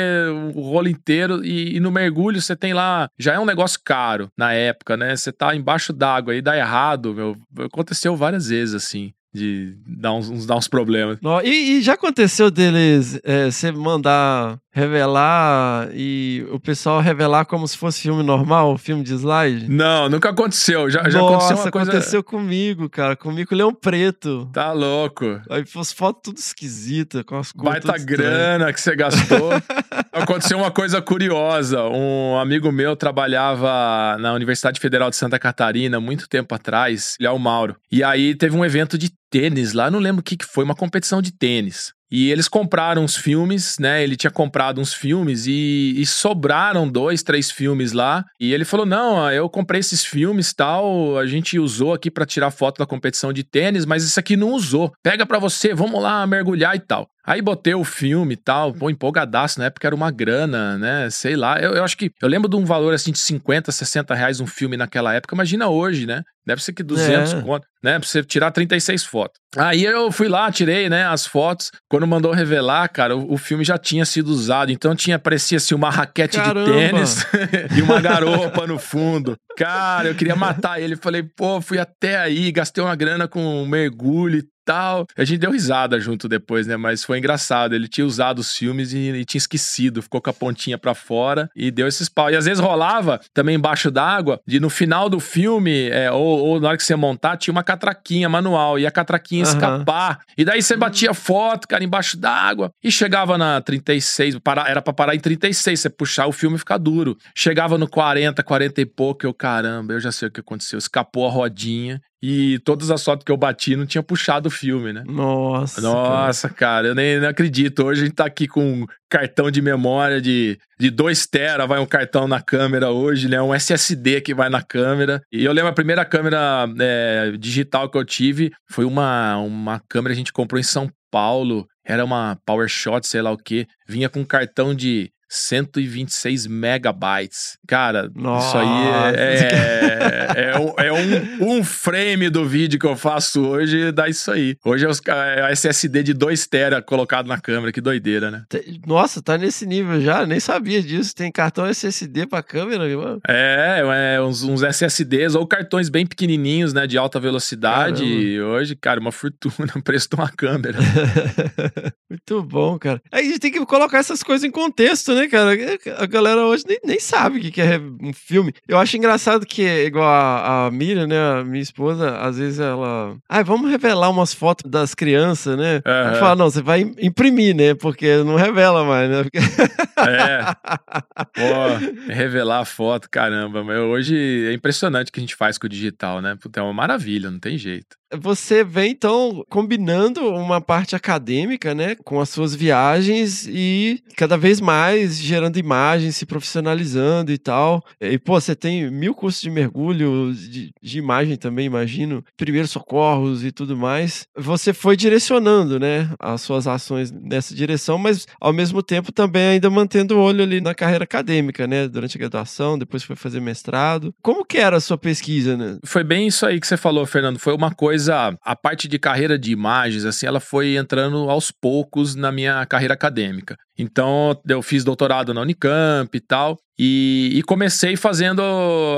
o rolo inteiro. E, e, no mergulho você tem lá. Já é um negócio caro na época, né? Você tá embaixo d'água e dá errado, meu. Aconteceu várias vezes assim de dar uns, dar uns problemas. E, e já aconteceu deles é, você mandar revelar e o pessoal revelar como se fosse filme normal, filme de slide? Não, nunca aconteceu. Já, já Nossa, aconteceu uma coisa... aconteceu comigo, cara. Comigo Leão Preto. Tá louco. Aí fosse foto tudo esquisita, com as cores Baita grana que você gastou. aconteceu uma coisa curiosa. Um amigo meu trabalhava na Universidade Federal de Santa Catarina muito tempo atrás, ele é o Mauro. E aí teve um evento de tênis lá, não lembro o que, que foi, uma competição de tênis. E eles compraram os filmes, né? Ele tinha comprado uns filmes e, e sobraram dois, três filmes lá. E ele falou: Não, eu comprei esses filmes tal, a gente usou aqui para tirar foto da competição de tênis, mas isso aqui não usou. Pega para você, vamos lá mergulhar e tal. Aí botei o filme e tal, pô, empolgadaço, na época era uma grana, né? Sei lá. Eu, eu acho que. Eu lembro de um valor assim de 50, 60 reais um filme naquela época. Imagina hoje, né? Deve ser que 200 É. conto, né? Pra você tirar 36 fotos. Aí eu fui lá, tirei, né, as fotos. Quando mandou revelar, cara, o, o filme já tinha sido usado. Então tinha, parecia assim, uma raquete Caramba! de tênis e uma garopa no fundo. Cara, eu queria matar ele. Falei, pô, fui até aí, gastei uma grana com um mergulho e tal. A gente deu risada junto depois, né? Mas foi engraçado. Ele tinha usado os filmes e, e tinha esquecido. Ficou com a pontinha pra fora e deu esses pau. E às vezes rolava também embaixo d'água, de no final do filme, é, ou, ou na hora que você montar, tinha uma catraquinha manual. E a catraquinha Aham. escapar. E daí você batia foto, cara, embaixo d'água. E chegava na 36, para- era pra parar em 36. Você puxar o filme fica duro. Chegava no 40, 40 e pouco. Eu, caramba, eu já sei o que aconteceu. Escapou a rodinha. E todas as fotos que eu bati não tinha puxado o filme, né? Nossa. cara. Nossa, cara, eu nem não acredito. Hoje a gente tá aqui com um cartão de memória de, de 2 tera, vai um cartão na câmera hoje, né? Um SSD que vai na câmera. E eu lembro a primeira câmera é, digital que eu tive foi uma, uma câmera que a gente comprou em São Paulo. Era uma PowerShot, sei lá o que. Vinha com um cartão de 126 megabytes. Cara, isso aí é, é, é um, é um, um frame do vídeo que eu faço hoje, dá isso aí. Hoje é, os, ca- é SSD de 2 tera colocado na câmera, que doideira, né? Nossa, tá nesse nível já, nem sabia disso. Tem cartão SSD pra câmera, mano. É, é uns, uns SSDs ou cartões bem pequenininhos, né, de alta velocidade. Caramba. E hoje, cara, uma fortuna, preço de uma câmera. Muito bom, cara. Aí a gente tem que colocar essas coisas em contexto, né, cara? A galera hoje nem, nem sabe o que é um filme. Eu acho engraçado que, igual a, a Miriam, né, a minha esposa, às vezes ela. Ah, vamos revelar umas fotos das crianças, né? Aham. Ela fala, não, você vai im- imprimir, né? Porque não revela mais, né? Porque- É. Pô, revelar a foto, caramba. Mas hoje é impressionante o que a gente faz com o digital, né? Puta, é uma maravilha, não tem jeito. Você vem, então, combinando uma parte acadêmica, né, com as suas viagens e cada vez mais gerando imagens, se profissionalizando e tal. E, pô, você tem mil cursos de mergulho, de, de imagem também, imagino, primeiros socorros e tudo mais. Você foi direcionando, né, as suas ações nessa direção, mas ao mesmo tempo também ainda mantendo o olho ali na carreira acadêmica, né, durante a graduação, depois foi fazer mestrado. Como que era a sua pesquisa, né? Foi bem isso aí que você falou, Fernando. Foi uma coisa. A parte de carreira de imagens, assim, ela foi entrando aos poucos na minha carreira acadêmica. Então, eu fiz doutorado na Unicamp e tal. E, e comecei fazendo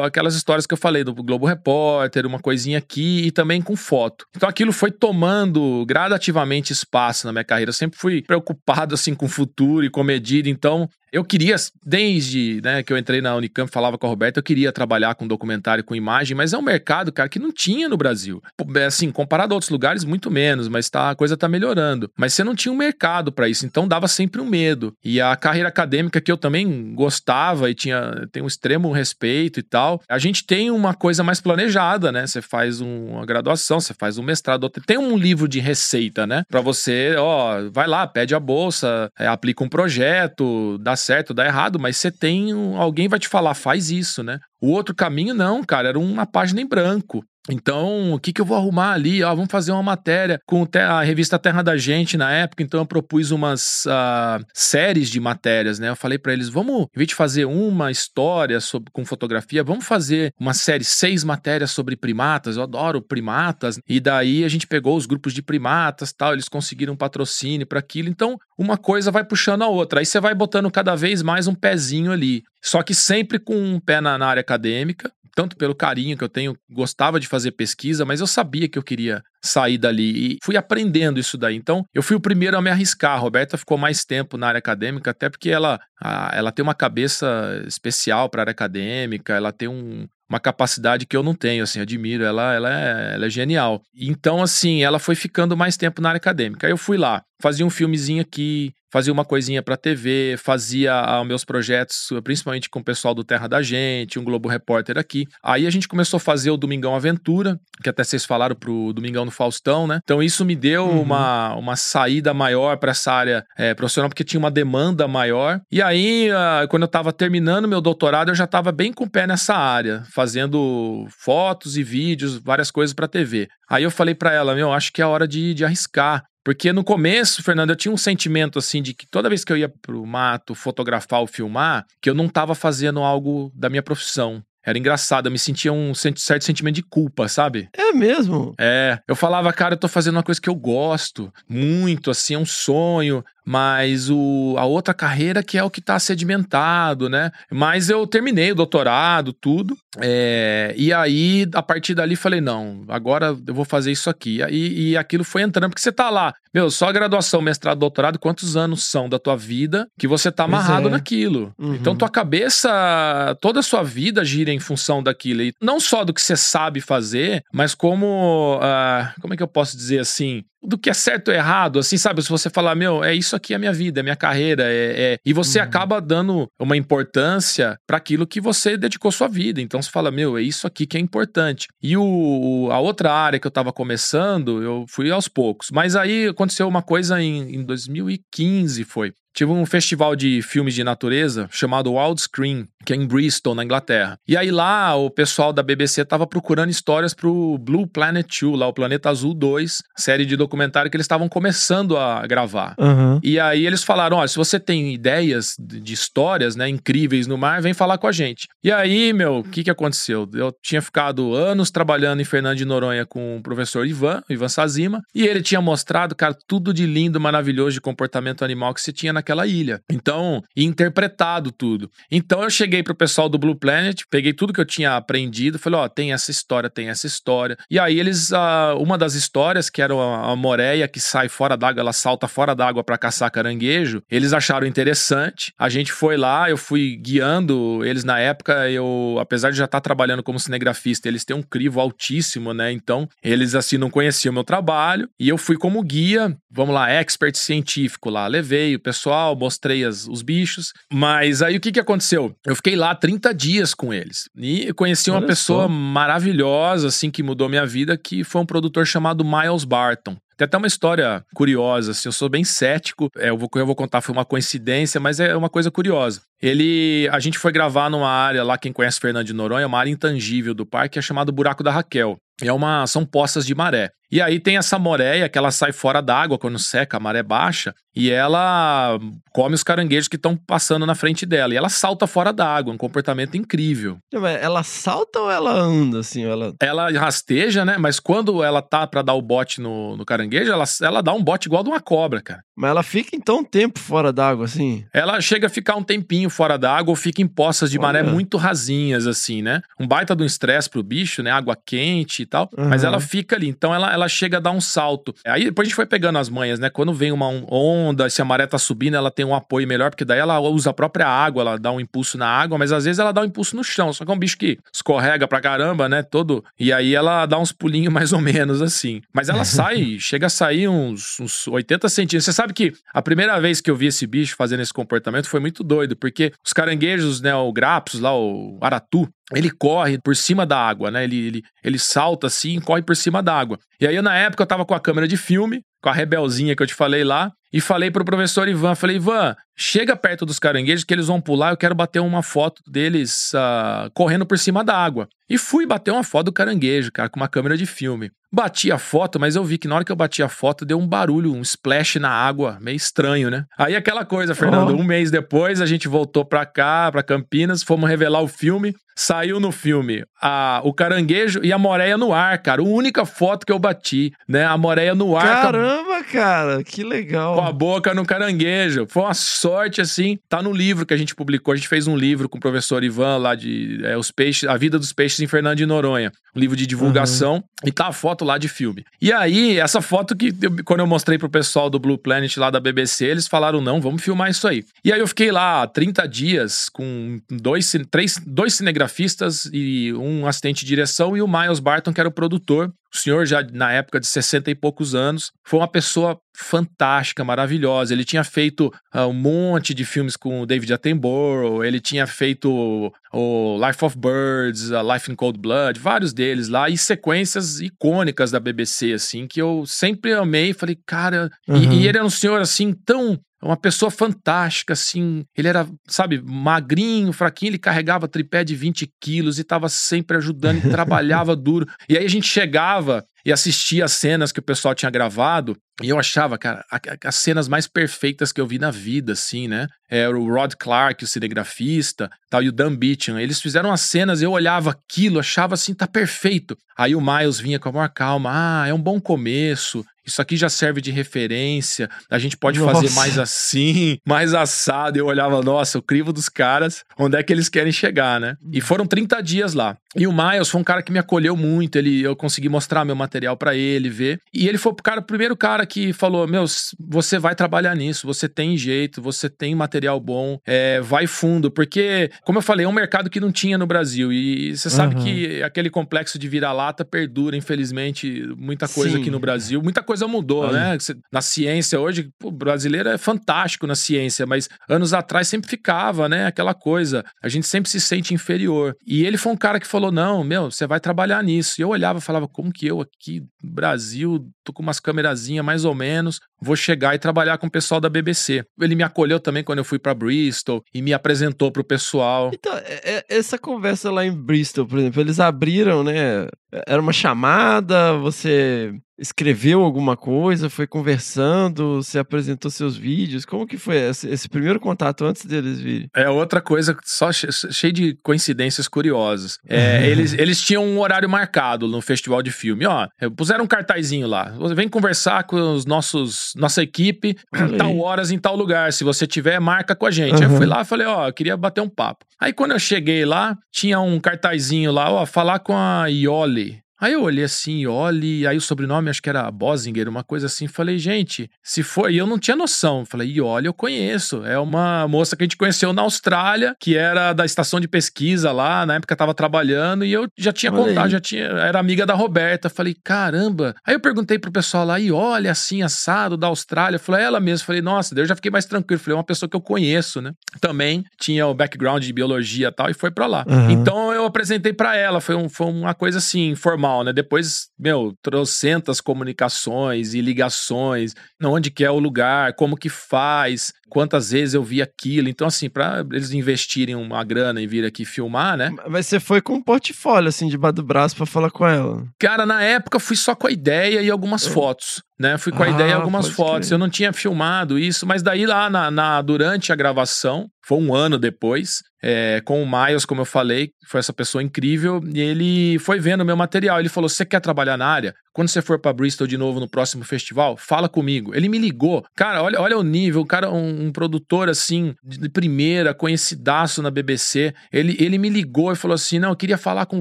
aquelas histórias que eu falei do Globo Repórter, uma coisinha aqui e também com foto. Então aquilo foi tomando gradativamente espaço na minha carreira. Eu sempre fui preocupado assim com o futuro e com medida. Então eu queria, desde né, que eu entrei na Unicamp, falava com a Roberta, eu queria trabalhar com documentário, com imagem, mas é um mercado, cara, que não tinha no Brasil. É Assim, comparado a outros lugares, muito menos, mas tá, a coisa tá melhorando. Mas você não tinha um mercado para isso, então dava sempre um medo. E a carreira acadêmica que eu também gostava tinha tem um extremo respeito e tal, a gente tem uma coisa mais planejada, né? Você faz um- uma graduação, você faz um mestrado, tem um livro de receita, né? Para você, ó, vai lá, pede a bolsa, é, aplica um projeto, dá certo, dá errado, mas você tem um- alguém vai te falar, faz isso, né? O outro caminho não, cara, era uma página em branco. Então, o que, que eu vou arrumar ali? Ó, vamos fazer uma matéria com a revista Terra da Gente na época. Então, eu propus umas ah, séries de matérias, né? Eu falei pra eles: vamos, em vez de fazer uma história sobre, com fotografia, vamos fazer uma série, seis matérias sobre primatas. Eu adoro primatas. E daí a gente pegou os grupos de primatas tal. Eles conseguiram patrocínio para aquilo. Então, uma coisa vai puxando a outra. Aí você vai botando cada vez mais um pezinho ali. Só que sempre com um pé na, na área acadêmica, tanto pelo carinho que eu tenho, gostava de fazer pesquisa, mas eu sabia que eu queria sair dali e fui aprendendo isso daí. Então, eu fui o primeiro a me arriscar. A Roberta ficou mais tempo na área acadêmica, até porque ela, a- ela tem uma cabeça especial para a área acadêmica, ela tem um, uma capacidade que eu não tenho, assim, admiro, ela, ela, é, ela é genial. Então, assim, ela foi ficando mais tempo na área acadêmica. Aí eu fui lá, fazia um filmezinho aqui, fazia uma coisinha pra TV, fazia ah, meus projetos, principalmente com o pessoal do Terra da Gente, um Globo Repórter aqui. Aí a gente começou a fazer o Domingão Aventura, que até vocês falaram pro Domingão no Faustão, né? Então isso me deu Uhum. uma, uma saída maior para essa área é, profissional, porque tinha uma demanda maior. E aí, ah, quando eu tava terminando meu doutorado, eu já tava bem com o pé nessa área, fazendo fotos e vídeos, várias coisas pra TV. Aí eu falei pra ela, meu, acho que é hora de, de arriscar. Porque no começo, Fernando, eu tinha um sentimento assim de que toda vez que eu ia pro mato fotografar ou filmar, que eu não tava fazendo algo da minha profissão. Era engraçado, eu me sentia um certo sentimento de culpa, sabe? É mesmo? É, eu falava, cara, eu tô fazendo uma coisa que eu gosto muito, assim, é um sonho, mas o, a outra carreira que é o que tá sedimentado, né? Mas eu terminei o doutorado, tudo, é, e aí, a partir dali, falei, não, agora eu vou fazer isso aqui. E, e aquilo foi entrando, porque você tá lá, meu, só graduação, mestrado, doutorado, quantos anos são da tua vida que você tá Pois amarrado é. naquilo? Uhum. Então, tua cabeça, toda a sua vida gira em função daquilo. E não só do que você sabe fazer, mas como. ah, como é que eu posso dizer assim? Do que é certo ou errado, assim, sabe? Se você falar, meu, é isso aqui é a minha vida, é minha carreira, é. é- E você Uhum. acaba dando uma importância para aquilo que você dedicou sua vida. Então você fala, meu, é isso aqui que é importante. E o, a outra área que eu tava começando, eu fui aos poucos. Mas aí aconteceu uma coisa em, em 2015, foi. Tive um festival de filmes de natureza chamado Wild Screen, que é em Bristol, na Inglaterra. E aí lá o pessoal da BBC tava procurando histórias pro Blue Planet 2, lá o Planeta Azul 2, série de documentário que eles estavam começando a gravar. Aham. E aí eles falaram: olha, se você tem ideias de histórias, né, incríveis no mar, vem falar com a gente. E aí, meu, o que que aconteceu? Eu tinha ficado anos trabalhando em Fernando de Noronha com o professor Ivan, Ivan Sazima, e ele tinha mostrado, cara, tudo de lindo, maravilhoso de comportamento animal que se tinha naquela ilha. Então, interpretado tudo. Então eu cheguei pro pessoal do Blue Planet, peguei tudo que eu tinha aprendido, falei, ó, tem essa história, tem essa história. E aí eles, ah, uma das histórias, que era a, moreia que sai fora d'água, ela salta fora d'água para caçar caranguejo, eles acharam interessante. A gente foi lá, eu fui guiando eles na época, eu, apesar de já estar trabalhando como cinegrafista, eles têm um crivo altíssimo, né? Então, eles assim não conheciam o meu trabalho, e eu fui como guia, vamos lá, expert científico lá, levei o pessoal, mostrei as- os bichos, mas aí o que que aconteceu? Eu fiquei lá 30 dias com eles, e conheci uma Olha pessoa só. maravilhosa, assim, que mudou minha vida, que foi um produtor chamado Miles Barton. Tem até uma história curiosa, assim, eu sou bem cético, é, eu vou, eu vou contar, foi uma coincidência, mas é uma coisa curiosa. Ele, a gente foi gravar numa área lá, quem conhece Fernando de Noronha, é uma área intangível do parque, é chamado Buraco da Raquel. É uma, são poças de maré. E aí tem essa moreia que ela sai fora d'água quando seca, a maré baixa, e ela come os caranguejos que estão passando na frente dela. E ela salta fora d'água, um comportamento incrível. Mas Ela salta ou ela anda assim? Ela... Ela rasteja, né? Mas quando ela tá pra dar o bote no, no caranguejo, ela, ela dá um bote igual de uma cobra, cara. Mas ela fica então um tempo fora d'água assim? Ela chega a ficar um tempinho fora da água ou fica em poças de maré Olha. muito rasinhas, assim, né? Um baita de um estresse pro bicho, né? Água quente e tal. Mas Aham. ela fica ali. Então ela, ela chega a dar um salto. Aí depois a gente foi pegando as manhas, né? Quando vem uma onda, se a maré tá subindo, ela tem um apoio melhor, porque daí ela usa a própria água, ela dá um impulso na água, mas às vezes ela dá um impulso no chão. Só que é um bicho que escorrega pra caramba, né? Todo. E aí ela dá uns pulinhos mais ou menos assim. Mas ela sai, chega a sair uns, uns 80 centímetros. Você sabe que a primeira vez que eu vi esse bicho fazendo esse comportamento foi muito doido, porque os caranguejos, né, o grapsus lá, o aratu, ele corre por cima da água, né? Ele, ele, ele salta assim e corre por cima da água. E aí, na época, eu tava com a câmera de filme, com a rebelzinha que eu te falei lá, e falei pro professor Ivan, falei, Ivan, chega perto dos caranguejos que eles vão pular, eu quero bater uma foto deles ah, correndo por cima da água. E fui bater uma foto do caranguejo, cara, com uma câmera de filme. Bati a foto, mas eu vi que na hora que eu bati a foto, deu um barulho, um splash na água, meio estranho, né? Aí aquela coisa, Fernando, Oh. um mês depois a gente voltou pra cá, pra Campinas, fomos revelar o filme. Saiu no filme a, o caranguejo e a moreia no ar, cara. A única foto que eu bati, né? A moreia no ar a- Caramba, cara, que legal. com a boca no caranguejo. Foi uma sorte, assim. Tá no livro que a gente publicou. A gente fez um livro com o professor Ivan lá de é, os peixes, A Vida dos Peixes em Fernando de Noronha. Um livro de divulgação. E tá a foto lá de filme. E aí, essa foto que eu- quando eu mostrei pro pessoal do Blue Planet lá da BBC, eles falaram: não, vamos filmar isso aí. E aí eu fiquei lá 30 dias com dois, três, dois cinegrafistas e um assistente de direção e o Miles Barton, que era o produtor. O senhor já na época de 60 e poucos anos, foi uma pessoa fantástica, maravilhosa. Ele tinha feito uh, um monte de filmes com o David Attenborough, ele tinha feito o Life of Birds, a Life in Cold Blood, vários deles lá, e sequências icônicas da BBC, assim, que eu sempre amei. Falei, cara, uhum. e, e ele era um senhor, assim, tão uma pessoa fantástica, assim. Ele era, sabe, magrinho, fraquinho, ele carregava tripé de 20 quilos e estava sempre ajudando e trabalhava duro. E aí a gente chegava e assistia as cenas que o pessoal tinha gravado, e eu achava, cara, as cenas mais perfeitas que eu vi na vida, assim, né? Era é, o Rod Clark, o cinegrafista, tal, e o Dan Beecham. Eles fizeram as cenas, eu olhava aquilo, achava assim, tá perfeito. Aí o Miles vinha com a maior calma, ah, é um bom começo, isso aqui já serve de referência, a gente pode nossa. fazer mais assim, mais assado. Eu olhava, nossa, o crivo dos caras, onde é que eles querem chegar, né? E foram 30 dias lá. E o Miles foi um cara que me acolheu muito, ele, eu consegui mostrar meu material para ele ver. E ele foi o, cara, o primeiro cara que falou: Meu, você vai trabalhar nisso, você tem jeito, você tem material bom, é, vai fundo. Porque, como eu falei, é um mercado que não tinha no Brasil. E você sabe uhum. que aquele complexo de vira-lata perdura, infelizmente, muita coisa Sim. aqui no Brasil. Muita coisa mudou, né? Na ciência hoje, o brasileiro é fantástico na ciência, mas anos atrás sempre ficava, né? Aquela coisa. A gente sempre se sente inferior. E ele foi um cara que falou: Não, meu, você vai trabalhar nisso. E eu olhava e falava: Como que eu aqui no Brasil tô com umas câmerazinhas mais ou menos, vou chegar e trabalhar com o pessoal da BBC. Ele me acolheu também quando eu fui para Bristol e me apresentou pro pessoal. Então, é, é, essa conversa lá em Bristol, por exemplo, eles abriram, né? Era uma chamada, você escreveu alguma coisa, foi conversando, você apresentou seus vídeos? Como que foi esse, esse primeiro contato antes deles virem? É outra coisa só cheio de coincidências curiosas. É, eles, eles tinham um horário marcado no festival de filme. Ó, puseram um cartazinho lá. Vem conversar com os nossos nossa equipe em tal horas em tal lugar. Se você tiver, marca com a gente. Uhum. Aí eu fui lá e falei, ó, eu queria bater um papo. Aí quando eu cheguei lá, tinha um cartazinho lá, ó, falar com a Ioli. Aí eu olhei assim, olhe, aí o sobrenome acho que era Bosinger, uma coisa assim. Falei, gente, se for. E eu não tinha noção. Falei, e olha, eu conheço. É uma moça que a gente conheceu na Austrália, que era da estação de pesquisa lá, na época tava trabalhando, e eu já tinha contato, já tinha. Era amiga da Roberta. Falei, caramba. Aí eu perguntei pro pessoal lá, e olha, assim, assado da Austrália. Falei, é ela mesmo. Falei, nossa, daí eu já fiquei mais tranquilo. Falei, é uma pessoa que eu conheço, né? Também tinha o background de biologia e tal, e foi para lá. Uhum. Então eu apresentei para ela. Foi, um, foi uma coisa assim, informal né? Depois, meu, trocentas comunicações e ligações, onde que é o lugar, como que faz, quantas vezes eu vi aquilo. Então, assim, para eles investirem uma grana e vir aqui filmar, né? Mas você foi com um portfólio, assim, debaixo do braço para falar com ela? Cara, na época fui só com a ideia e algumas fotos, né? Fui com a ah, ideia algumas fotos. Crer. Eu não tinha filmado isso, mas daí lá na, na, durante a gravação, foi um ano depois, é, com o Miles, como eu falei, foi essa pessoa incrível, e ele foi vendo o meu material. Ele falou: Você quer trabalhar na área? Quando você for para Bristol de novo no próximo festival, fala comigo. Ele me ligou. Cara, olha, olha o nível. O cara, um, um produtor assim, de primeira, conhecidaço na BBC. Ele, ele me ligou e falou assim: Não, eu queria falar com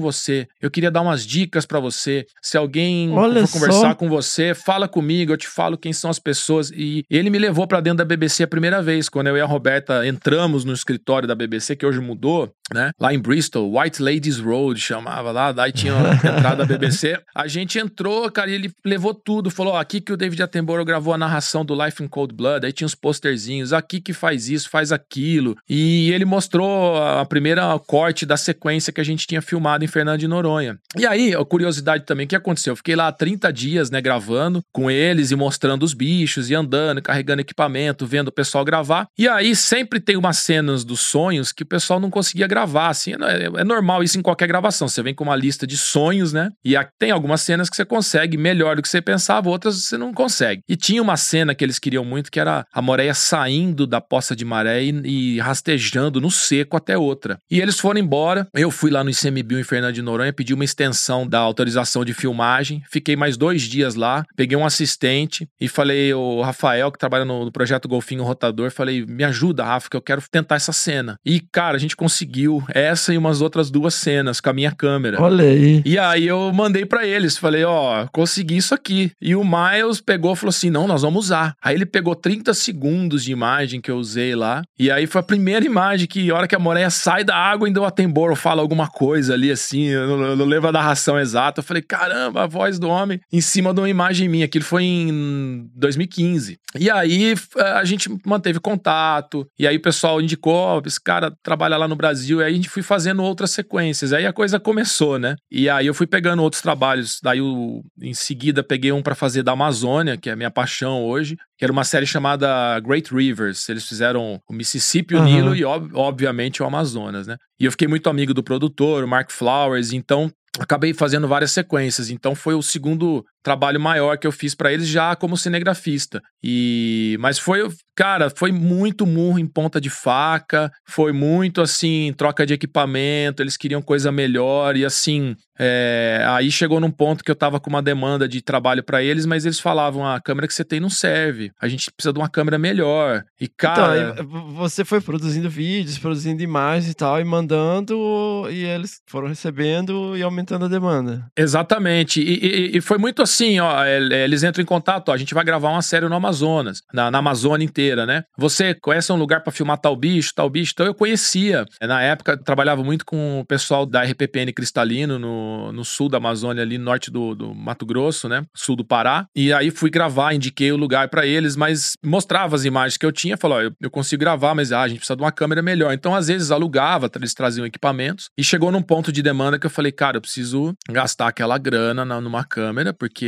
você. Eu queria dar umas dicas para você. Se alguém olha for conversar com você, fala comigo. Eu te falo quem são as pessoas. E ele me levou para dentro da BBC a primeira vez. Quando eu e a Roberta entramos no escritório da BBC, que hoje mudou, né? Lá em Bristol, White Ladies Road chamava lá. Daí tinha a entrada da BBC. A gente entrou cara, e ele levou tudo. Falou: ó, aqui que o David Attenborough gravou a narração do Life in Cold Blood. Aí tinha os posterzinhos. Aqui que faz isso, faz aquilo. E ele mostrou a primeira corte da sequência que a gente tinha filmado em Fernando de Noronha. E aí, a curiosidade também, o que aconteceu? Eu fiquei lá 30 dias, né, gravando com eles e mostrando os bichos e andando, carregando equipamento, vendo o pessoal gravar. E aí sempre tem umas cenas dos sonhos que o pessoal não conseguia gravar. Assim, é, é normal isso em qualquer gravação. Você vem com uma lista de sonhos, né? E tem algumas cenas que você consegue melhor do que você pensava, outras você não consegue. E tinha uma cena que eles queriam muito que era a Moreia saindo da poça de maré e, e rastejando no seco até outra. E eles foram embora. Eu fui lá no ICMBio em Fernando de Noronha, pedi uma extensão da autorização de filmagem, fiquei mais dois dias lá, peguei um assistente assistente e falei, o Rafael, que trabalha no, no projeto Golfinho Rotador, falei, me ajuda, Rafa, que eu quero tentar essa cena. E, cara, a gente conseguiu essa e umas outras duas cenas com a minha câmera. Olha aí. E aí eu mandei pra eles, falei, ó, consegui isso aqui. E o Miles pegou e falou assim: não, nós vamos usar. Aí ele pegou 30 segundos de imagem que eu usei lá. E aí foi a primeira imagem que, a hora que a Moreia sai da água, ainda o Attenborough fala alguma coisa ali assim, eu não, eu não lembro a narração exata. Eu falei, caramba, a voz do homem em cima de uma imagem minha. Aquilo foi em 2015. E aí a gente manteve contato. E aí o pessoal indicou: esse cara trabalha lá no Brasil. E aí a gente foi fazendo outras sequências. Aí a coisa começou, né? E aí eu fui pegando outros trabalhos. Daí eu, em seguida peguei um para fazer da Amazônia, que é a minha paixão hoje, que era uma série chamada Great Rivers. Eles fizeram o Mississippi, o Aham. Nilo e, ob- obviamente, o Amazonas, né? E eu fiquei muito amigo do produtor, o Mark Flowers, então acabei fazendo várias sequências. Então foi o segundo trabalho maior que eu fiz pra eles já como cinegrafista. E mas foi, cara, foi muito murro em ponta de faca, foi muito assim, troca de equipamento, eles queriam coisa melhor e assim, é, aí chegou num ponto que eu tava com uma demanda de trabalho pra eles, mas eles falavam: "Ah, a câmera que você tem não serve. A gente precisa de uma câmera melhor". E cara, Então, aí v- você foi produzindo vídeos, produzindo imagens e tal, e mandando, e eles foram recebendo e aumentando a demanda. Exatamente. E, e- e foi muito assim, ó. el- Eles entram em contato, ó, a gente vai gravar uma série no Amazonas, na, na Amazônia inteira, né? Você conhece um lugar pra filmar tal bicho, tal bicho? Então eu conhecia. Na época, trabalhava muito com o pessoal da RPPN Cristalino, no, no sul da Amazônia, ali no norte do, do Mato Grosso, né? Sul do Pará. E aí fui gravar, indiquei o lugar pra eles, mas mostrava as imagens que eu tinha, falou, ó, eu, eu consigo gravar, mas ah, a gente precisa de uma câmera melhor. Então, às vezes, alugava, eles traziam equipamentos. E chegou num ponto de demanda que eu falei, cara, eu preciso gastar aquela grana na- numa câmera, porque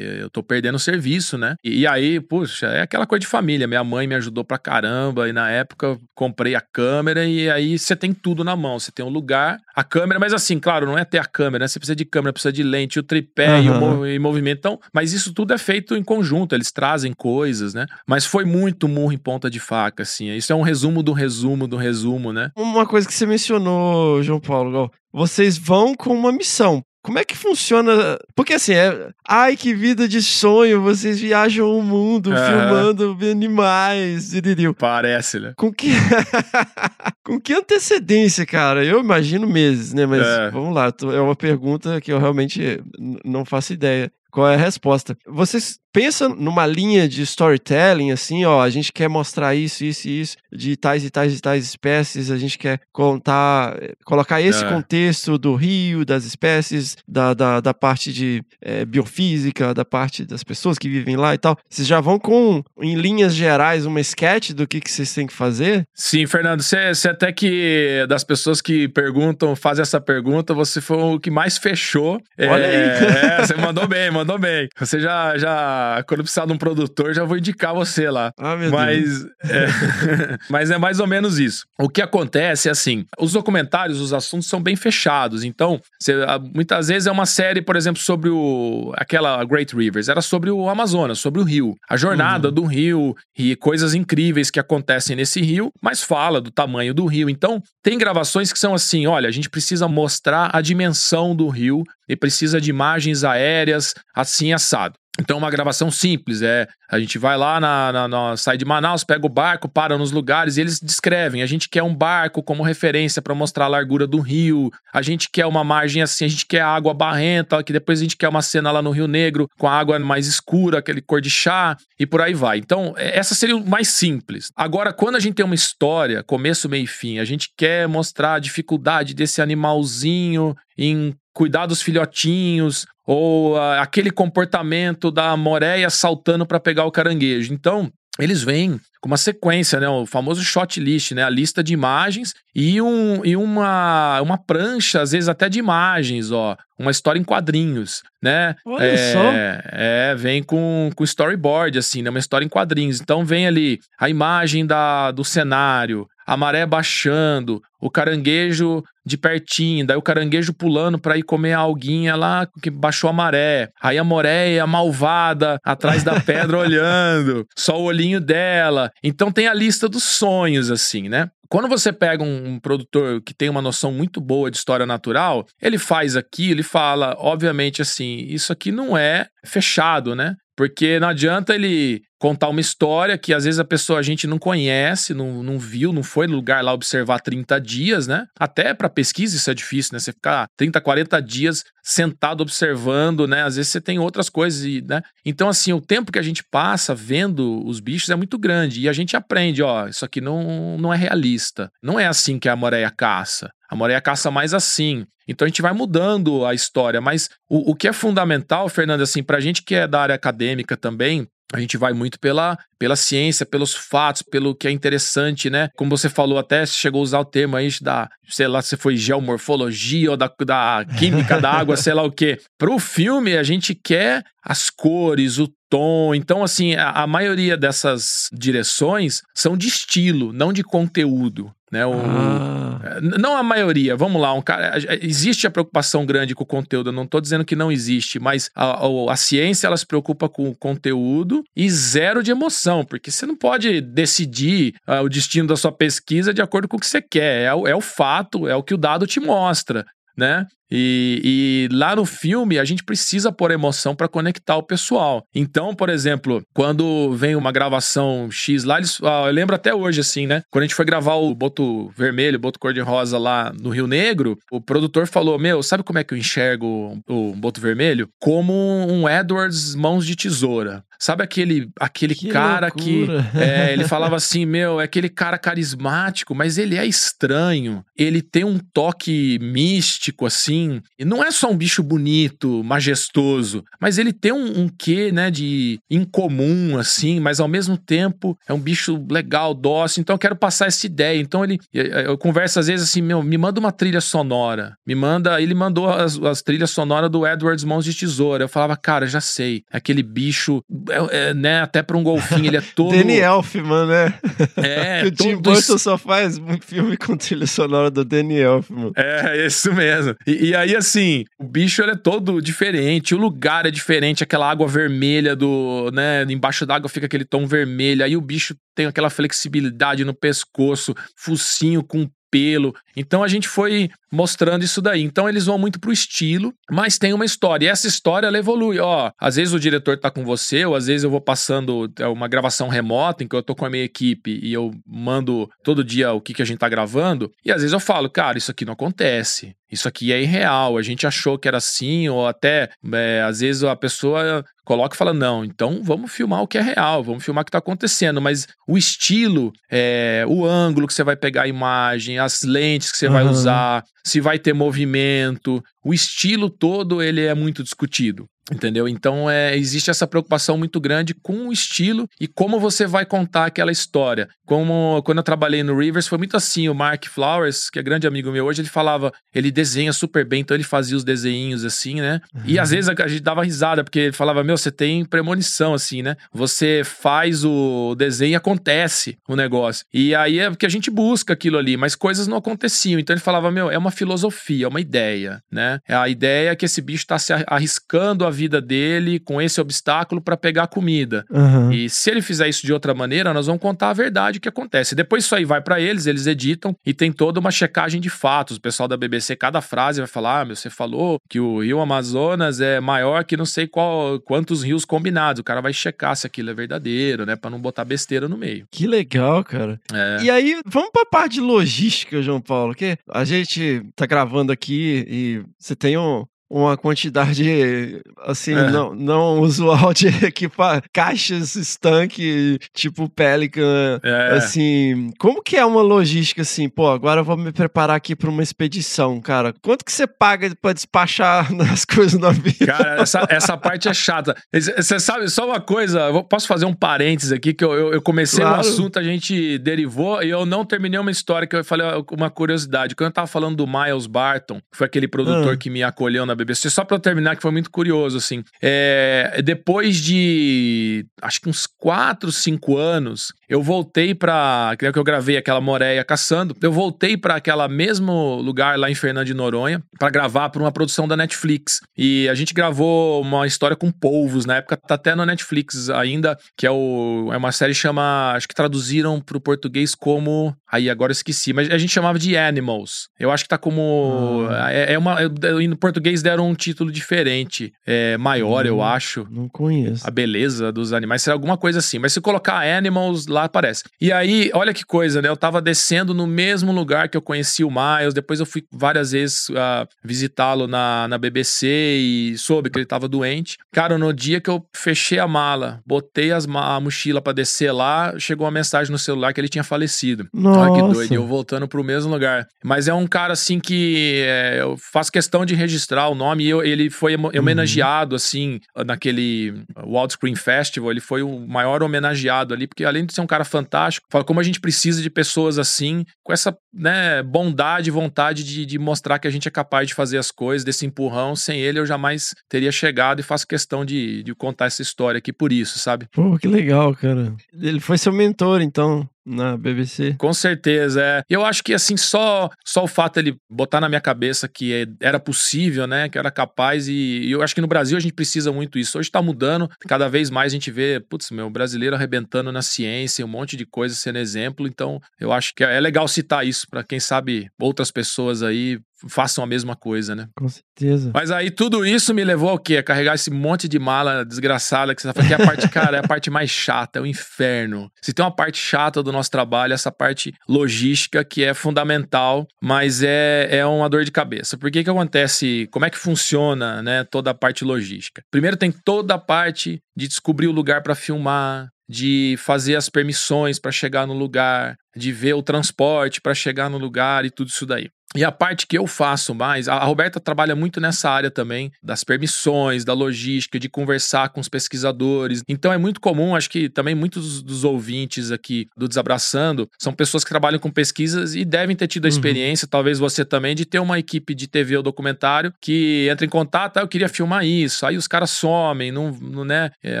eu tô perdendo o serviço, né? E, e aí, puxa, é aquela coisa de família. Minha mãe me ajudou pra caramba, e na época comprei a câmera, e aí você tem tudo na mão. Você tem um lugar, a câmera, mas assim, claro, não é ter a câmera, né? Você precisa de câmera, precisa de lente, o tripé e, o Aham. mo- e movimento. Então, mas isso tudo é feito em conjunto, eles trazem coisas, né? Mas foi muito murro em ponta de faca, assim. Isso é um resumo do resumo do resumo, né? Uma coisa que você mencionou, João Paulo, vocês vão com uma missão. Como é que funciona? Porque assim, é. Ai, que vida de sonho! Vocês viajam o mundo É. filmando animais. Parece, né? Com que. Com que antecedência, cara? Eu imagino meses, né? Mas É. vamos lá, é uma pergunta que eu realmente não faço ideia. Qual é a resposta? Vocês pensam numa linha de storytelling, assim, ó, a gente quer mostrar isso, isso e isso, de tais e tais e tais espécies, a gente quer contar, colocar esse É. contexto do rio, das espécies, da, da, da parte de eh, biofísica, da parte das pessoas que vivem lá e tal. Vocês já vão com, em linhas gerais, uma sketch do que, que vocês têm que fazer? Sim, Fernando, você, até que das pessoas que perguntam, fazem essa pergunta, você foi o que mais fechou. Olha aí. É, você mandou bem, mandou bem. Você já, já, quando precisar de um produtor, já vou indicar você lá. Ah, meu Deus. Mas é, mas é mais ou menos isso. O que acontece é assim: os documentários, os assuntos são bem fechados. Então, você- muitas vezes é uma série, por exemplo, sobre o aquela Great Rivers, era sobre o Amazonas, sobre o rio, a jornada Uhum. do rio e coisas incríveis que acontecem nesse rio, mas fala do tamanho do rio. Então, tem gravações que são assim: olha, a gente precisa mostrar a dimensão do rio e precisa de imagens aéreas assim assado. Então, uma gravação simples é a gente vai lá na, na, na- sai de Manaus, pega o barco, para nos lugares e eles descrevem. A gente quer um barco como referência para mostrar a largura do rio. A gente quer uma margem assim, a gente quer água barrenta, que depois a gente quer uma cena lá no Rio Negro com a água mais escura, aquele cor de chá e por aí vai. Então, é- essa seria o mais simples. Agora, quando a gente tem uma história, começo, meio e fim, a gente quer mostrar a dificuldade desse animalzinho em cuidar dos filhotinhos ou ah, aquele comportamento da moreia saltando para pegar o caranguejo. Então, eles vêm com uma sequência, né, o famoso shot list, né, a lista de imagens e, um, e uma, uma prancha, às vezes até de imagens, ó, uma história em quadrinhos, né? Olha é, só. É, vem com, com storyboard, assim, né, uma história em quadrinhos. Então vem ali a imagem da, do cenário, a maré baixando, o caranguejo de pertinho, daí o caranguejo pulando para ir comer a alguinha lá que baixou a maré. Aí a moreia malvada atrás da pedra olhando, só o olhinho dela. Então tem a lista dos sonhos assim, né? Quando você pega um, um produtor que tem uma noção muito boa de história natural, ele faz aqui, ele fala, obviamente assim, isso aqui não é fechado, né? Porque não adianta ele contar uma história que às vezes a pessoa a gente não conhece, não, não viu, não foi no lugar lá observar 30 dias, né? Até para pesquisa isso é difícil, né? Você ficar 30, 40 dias sentado observando, né? Às vezes você tem outras coisas, e, né? Então, assim, o tempo que a gente passa vendo os bichos é muito grande e a gente aprende, ó, isso aqui não, não é realista. Não é assim que a moreia caça. A moreia caça mais assim. Então a gente vai mudando a história, mas o, o que é fundamental, Fernando, assim, pra gente que é da área acadêmica também, a gente vai muito pela, pela ciência, pelos fatos, pelo que é interessante, né? Como você falou, até chegou a usar o termo aí da, sei lá, se foi geomorfologia ou da, da química da água, sei lá o quê. Pro filme, a gente quer as cores, o tom. Então, assim, a, a maioria dessas direções são de estilo, não de conteúdo. Né, o, Ah. Não a maioria, vamos lá, um cara, existe a preocupação grande com o conteúdo, eu não estou dizendo que não existe, mas a, a, a, ciência ela se preocupa com o conteúdo e zero de emoção, porque você não pode decidir uh, o destino da sua pesquisa de acordo com o que você quer, é, é o fato, é o que o dado te mostra né? E, e, lá no filme a gente precisa pôr emoção para conectar o pessoal. Então, por exemplo, quando vem uma gravação X lá, eles, ah, eu lembro até hoje assim, né? Quando a gente foi gravar o Boto Vermelho, o Boto Cor-de-Rosa lá no Rio Negro, o produtor falou: Meu, sabe como é que eu enxergo o Boto Vermelho? Como um Edwards mãos de tesoura. Sabe aquele, aquele Que cara loucura. que. É, ele falava assim: Meu, é aquele cara carismático, mas ele é estranho. Ele tem um toque místico, assim. E não é só um bicho bonito, majestoso, mas ele tem um, um quê, né, de incomum, assim, mas ao mesmo tempo é um bicho legal, dócil. Então eu quero passar essa ideia. Então ele. Eu converso às vezes assim: Meu, me manda uma trilha sonora. Me manda. Ele mandou as, as trilhas sonoras do Edwards Mãos de Tesoura. Eu falava, cara, já sei. É aquele bicho. É, é, né, até pra um golfinho, ele é todo. Danny Elfman, né? É, o Tim todo Burton só faz um filme com trilha sonora do Danny Elfman. É, isso mesmo. E, e, aí, assim, o bicho é todo diferente, o lugar é diferente, aquela água vermelha do, né, embaixo d'água fica aquele tom vermelho, aí o bicho tem aquela flexibilidade no pescoço, focinho com pelo. Então a gente foi mostrando isso daí. Então eles vão muito pro estilo, mas tem uma história. E essa história ela evolui. Ó, às vezes o diretor tá com você, ou às vezes eu vou passando uma gravação remota em que eu tô com a minha equipe e eu mando todo dia o que, que a gente tá gravando. E às vezes eu falo, cara, isso aqui não acontece. Isso aqui é irreal, a gente achou que era assim, ou até é, às vezes a pessoa coloca e fala: não, então vamos filmar o que é real, vamos filmar o que está acontecendo. Mas o estilo, é, o ângulo que você vai pegar a imagem, as lentes que você uhum. vai usar, se vai ter movimento, o estilo todo ele é muito discutido. Entendeu? Então é, existe essa preocupação muito grande com o estilo e como você vai contar aquela história. Como quando eu trabalhei no Rivers, foi muito assim. O Mark Flowers, que é grande amigo meu hoje, ele falava, ele desenha super bem, então ele fazia os desenhinhos assim, né? Uhum. E às vezes a gente dava risada, porque ele falava, meu, você tem premonição, assim, né? Você faz o desenho e acontece o negócio. E aí é porque a gente busca aquilo ali, mas coisas não aconteciam. Então ele falava, meu, é uma filosofia, é uma ideia, né? É a ideia que esse bicho está se arriscando a vida dele com esse obstáculo para pegar comida. Uhum. E se ele fizer isso de outra maneira, nós vamos contar a verdade o que acontece. Depois isso aí vai para eles, eles editam e tem toda uma checagem de fatos. O pessoal da BBC, cada frase vai falar: ah, meu, você falou que o rio Amazonas é maior que não sei qual, quantos rios combinados. O cara vai checar se aquilo é verdadeiro, né? Para não botar besteira no meio. Que legal, cara. É. E aí, vamos pra parte de logística, João Paulo, que a gente tá gravando aqui e você tem um, uma quantidade assim É. não, não usual de equipar caixas estanque tipo Pelican É. assim como que é uma logística assim pô agora eu vou me preparar aqui para uma expedição cara quanto que você paga para despachar as coisas no avião Cara, essa, essa parte é chata. Você sabe, só uma coisa, posso fazer um parênteses aqui, que eu, eu, eu comecei Claro. um assunto, a gente derivou, e eu não terminei uma história que eu falei uma curiosidade. Quando eu tava falando do Miles Barton, que foi aquele produtor Ah. que me acolheu na BBC, só pra eu terminar, que foi muito curioso, assim. É, depois de, acho que uns 4, 5 anos, eu voltei pra, que é que eu gravei aquela Moreia caçando, eu voltei pra aquela mesmo lugar lá em Fernando de Noronha, pra gravar pra uma produção da Netflix. E a gente gravou uma história com polvos, na época tá até no Netflix ainda, que é, o, é uma série chama, acho que traduziram pro português como, aí agora eu esqueci, mas a gente chamava de Animals. Eu acho que tá como, é, é uma, é- no português deram um título diferente, é, maior, eu Hum. acho. Não conheço. A beleza dos animais, será alguma coisa assim. Mas se colocar Animals, lá aparece. E aí, olha que coisa, né? Eu tava descendo no mesmo lugar que eu conheci o Miles. Depois eu fui várias vezes ah, visitá-lo na, na BBC e soube que ele tava doente. Cara, no dia que eu fechei a mala, botei as a mochila pra descer lá, chegou uma mensagem no celular que ele tinha falecido. Olha que Nossa. doido. E eu voltando pro mesmo lugar. Mas é um cara assim que é, eu faço questão de registrar o nome. E eu- ele foi emo- homenageado, assim, naquele Walt Screen Festival. Ele foi o maior homenageado ali, porque além de ser um cara fantástico, fala como a gente precisa de pessoas assim, com essa né, bondade e vontade de, de mostrar que a gente é capaz de fazer as coisas, desse empurrão. Sem ele, eu jamais teria chegado e faço questão de, de contar essa história aqui por isso, sabe? Pô, que legal, cara. Ele foi seu mentor, então, na BBC. Com certeza, é. Eu acho que assim, só só o fato ele botar na minha cabeça que é- era possível, né, que era capaz e, e eu acho que no Brasil a gente precisa muito isso. Hoje tá mudando, cada vez mais a gente vê, putz, meu, brasileiro arrebentando na ciência, um monte de coisa sendo exemplo, então eu acho que é legal citar isso para quem sabe outras pessoas aí façam a mesma coisa, né? Com certeza. Mas aí tudo isso me levou ao quê? A carregar esse monte de mala desgraçada que você fala que é a parte, cara, é a parte mais chata, é o inferno. Se tem uma parte chata do nosso trabalho, essa parte logística que é fundamental, mas é, é uma dor de cabeça. Por que que acontece? Como é que funciona, né, toda a parte logística? Primeiro tem toda a parte de descobrir o lugar para filmar, de fazer as permissões para chegar no lugar, de ver o transporte para chegar no lugar e tudo isso daí. E a parte que eu faço mais, a Roberta trabalha muito nessa área também, das permissões, da logística, de conversar com os pesquisadores. Então é muito comum, acho que também muitos dos ouvintes aqui do Desabraçando são pessoas que trabalham com pesquisas e devem ter tido a Uhum. experiência, talvez você também, de ter uma equipe de TV ou documentário que entra em contato, ah, eu queria filmar isso, aí os caras somem, não, não, né? É,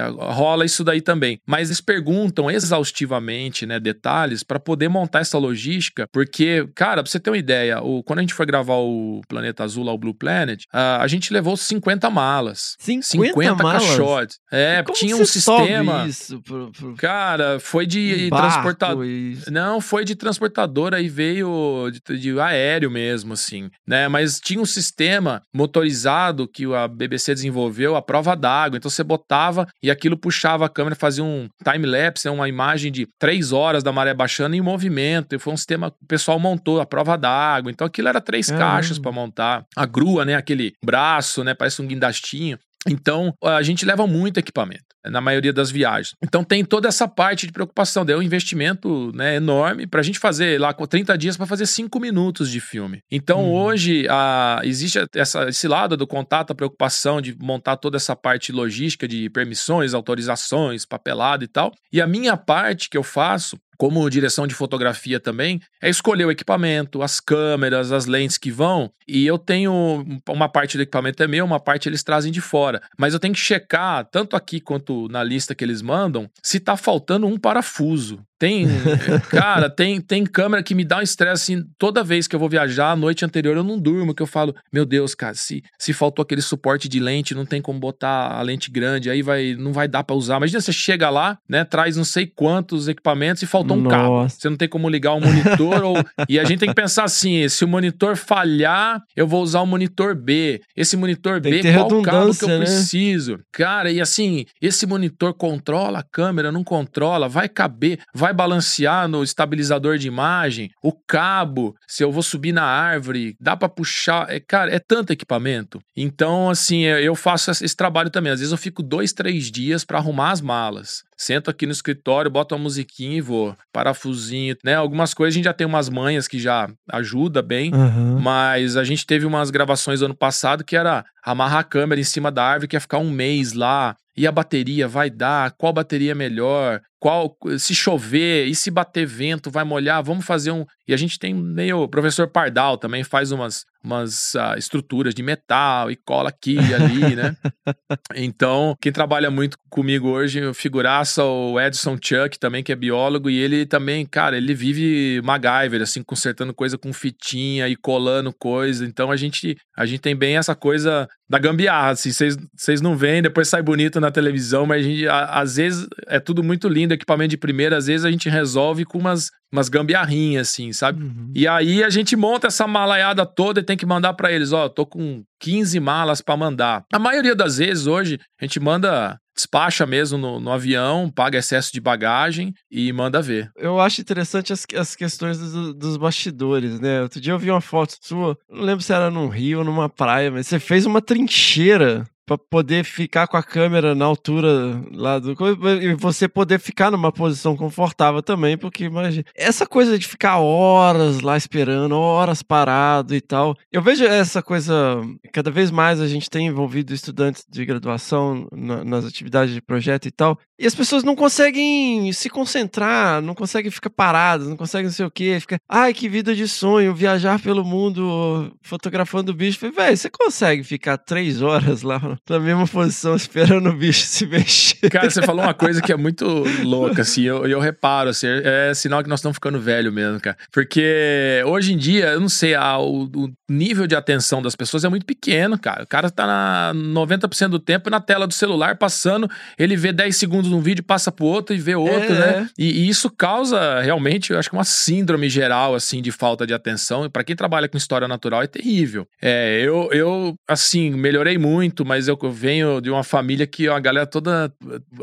rola isso daí também. Mas eles perguntam exaustivamente, né, detalhes para poder montar essa logística, porque, cara, pra você ter uma ideia, o, quando a gente foi gravar o Planeta Azul lá, o Blue Planet, a, a gente levou 50 malas. 50 malas? caixotes. É, tinha um sistema. isso pro, pro Cara, foi de barco transportador. Não, foi de transportadora e veio de, de aéreo mesmo, assim, né? Mas tinha um sistema motorizado que a BBC desenvolveu, a prova d'água. Então você botava e aquilo puxava a câmera, fazia um time-lapse, né? uma imagem de três horas da maré baixando em movimento. E foi um sistema que o pessoal montou, a prova d'água. Então aquilo era três Caramba. caixas para montar. A grua, né? Aquele braço, né? Parece um guindastinho. Então, a gente leva muito equipamento na maioria das viagens. Então, tem toda essa parte de preocupação. Daí é um investimento né, enorme para a gente fazer lá com 30 dias para fazer 5 minutos de filme. Então, Uhum. hoje, a, existe essa, esse lado do contato, a preocupação de montar toda essa parte logística de permissões, autorizações, papelada e tal. E a minha parte que eu faço como direção de fotografia também, é escolher o equipamento, as câmeras, as lentes que vão. E eu tenho uma parte do equipamento é meu, uma parte eles trazem de fora. Mas eu tenho que checar, tanto aqui quanto na lista que eles mandam, se tá faltando um parafuso. Tem, cara, tem, tem câmera que me dá um estresse assim, toda vez que eu vou viajar, a noite anterior eu não durmo, que eu falo, meu Deus, cara, se, se faltou aquele suporte de lente, não tem como botar a lente grande, aí vai, não vai dar pra usar. Imagina você chega lá, né, traz não sei quantos equipamentos e faltou um cabo. Nossa. Você não tem como ligar o monitor ou... E a gente tem que pensar assim, se o monitor falhar, eu vou usar o monitor B. Esse monitor Tem B, qual cabo que eu né? preciso? Cara, e assim, esse monitor controla a câmera, não controla, vai caber, vai balancear no estabilizador de imagem, o cabo, se eu vou subir na árvore, dá pra puxar, é, cara, é tanto equipamento. Então, assim, eu eu faço esse trabalho também. Às vezes eu fico dois, três dias pra arrumar as malas. Sento aqui no escritório, boto uma musiquinha e vou. Parafusinho, né? Algumas coisas a gente já tem umas manhas que já ajuda bem. Aham. Mas a gente teve umas gravações do ano passado que era amarrar a câmera em cima da árvore, que ia ficar um mês lá. E a bateria vai dar? Qual bateria é melhor? Qual se chover e se bater vento vai molhar? Vamos fazer um. E a gente tem meio o professor Pardal também faz umas umas ah, estruturas de metal e cola aqui e ali, né? Então, quem trabalha muito comigo hoje, o figuraça, o Edson Chuck também, que é biólogo, e ele também, cara, ele vive MacGyver, assim, consertando coisa com fitinha e colando coisa. Então, a gente, a gente tem bem essa coisa da gambiarra, assim, vocês- não veem, depois sai bonito na televisão, mas gente, a- às vezes, é tudo muito lindo, equipamento de primeira, às vezes a gente resolve com umas umas gambiarrinhas, assim, sabe? Uhum. E aí a gente monta essa malaiada toda e tem que mandar pra eles, ó, tô com 15 malas pra mandar. A maioria das vezes hoje a gente manda despacha mesmo no, no avião, paga excesso de bagagem e manda ver. Eu acho interessante as, as questões do- dos bastidores, né? Outro dia eu vi uma foto sua, não lembro se era num rio ou numa praia, mas você fez uma trincheira pra poder ficar com a câmera na altura lá do e você poder ficar numa posição confortável também, porque imagina, essa coisa de ficar horas lá esperando, horas parado e tal. Eu vejo essa coisa cada vez mais a gente tem envolvido estudantes de graduação na- nas atividades de projeto e tal, e as pessoas não conseguem se concentrar, não conseguem ficar paradas, não conseguem não sei o quê. Fica, ai, que vida de sonho, viajar pelo mundo fotografando bicho. Velho, você consegue ficar três horas lá na mesma posição esperando o bicho se mexer? Cara, você falou uma coisa que é muito louca, assim, eu, eu reparo, assim, é sinal que nós estamos ficando velho mesmo, cara. Porque hoje em dia, eu não sei, a- o, o nível de atenção das pessoas é muito pequeno, cara. O cara tá na 90% do tempo na tela do celular, passando, ele vê 10 segundos num vídeo, passa pro outro e vê outro, É. né? E, e isso causa realmente, eu acho que uma síndrome geral, assim, de falta de atenção. E pra quem trabalha com história natural é terrível. É, eu, eu, assim, melhorei muito, mas eu venho de uma família que a galera toda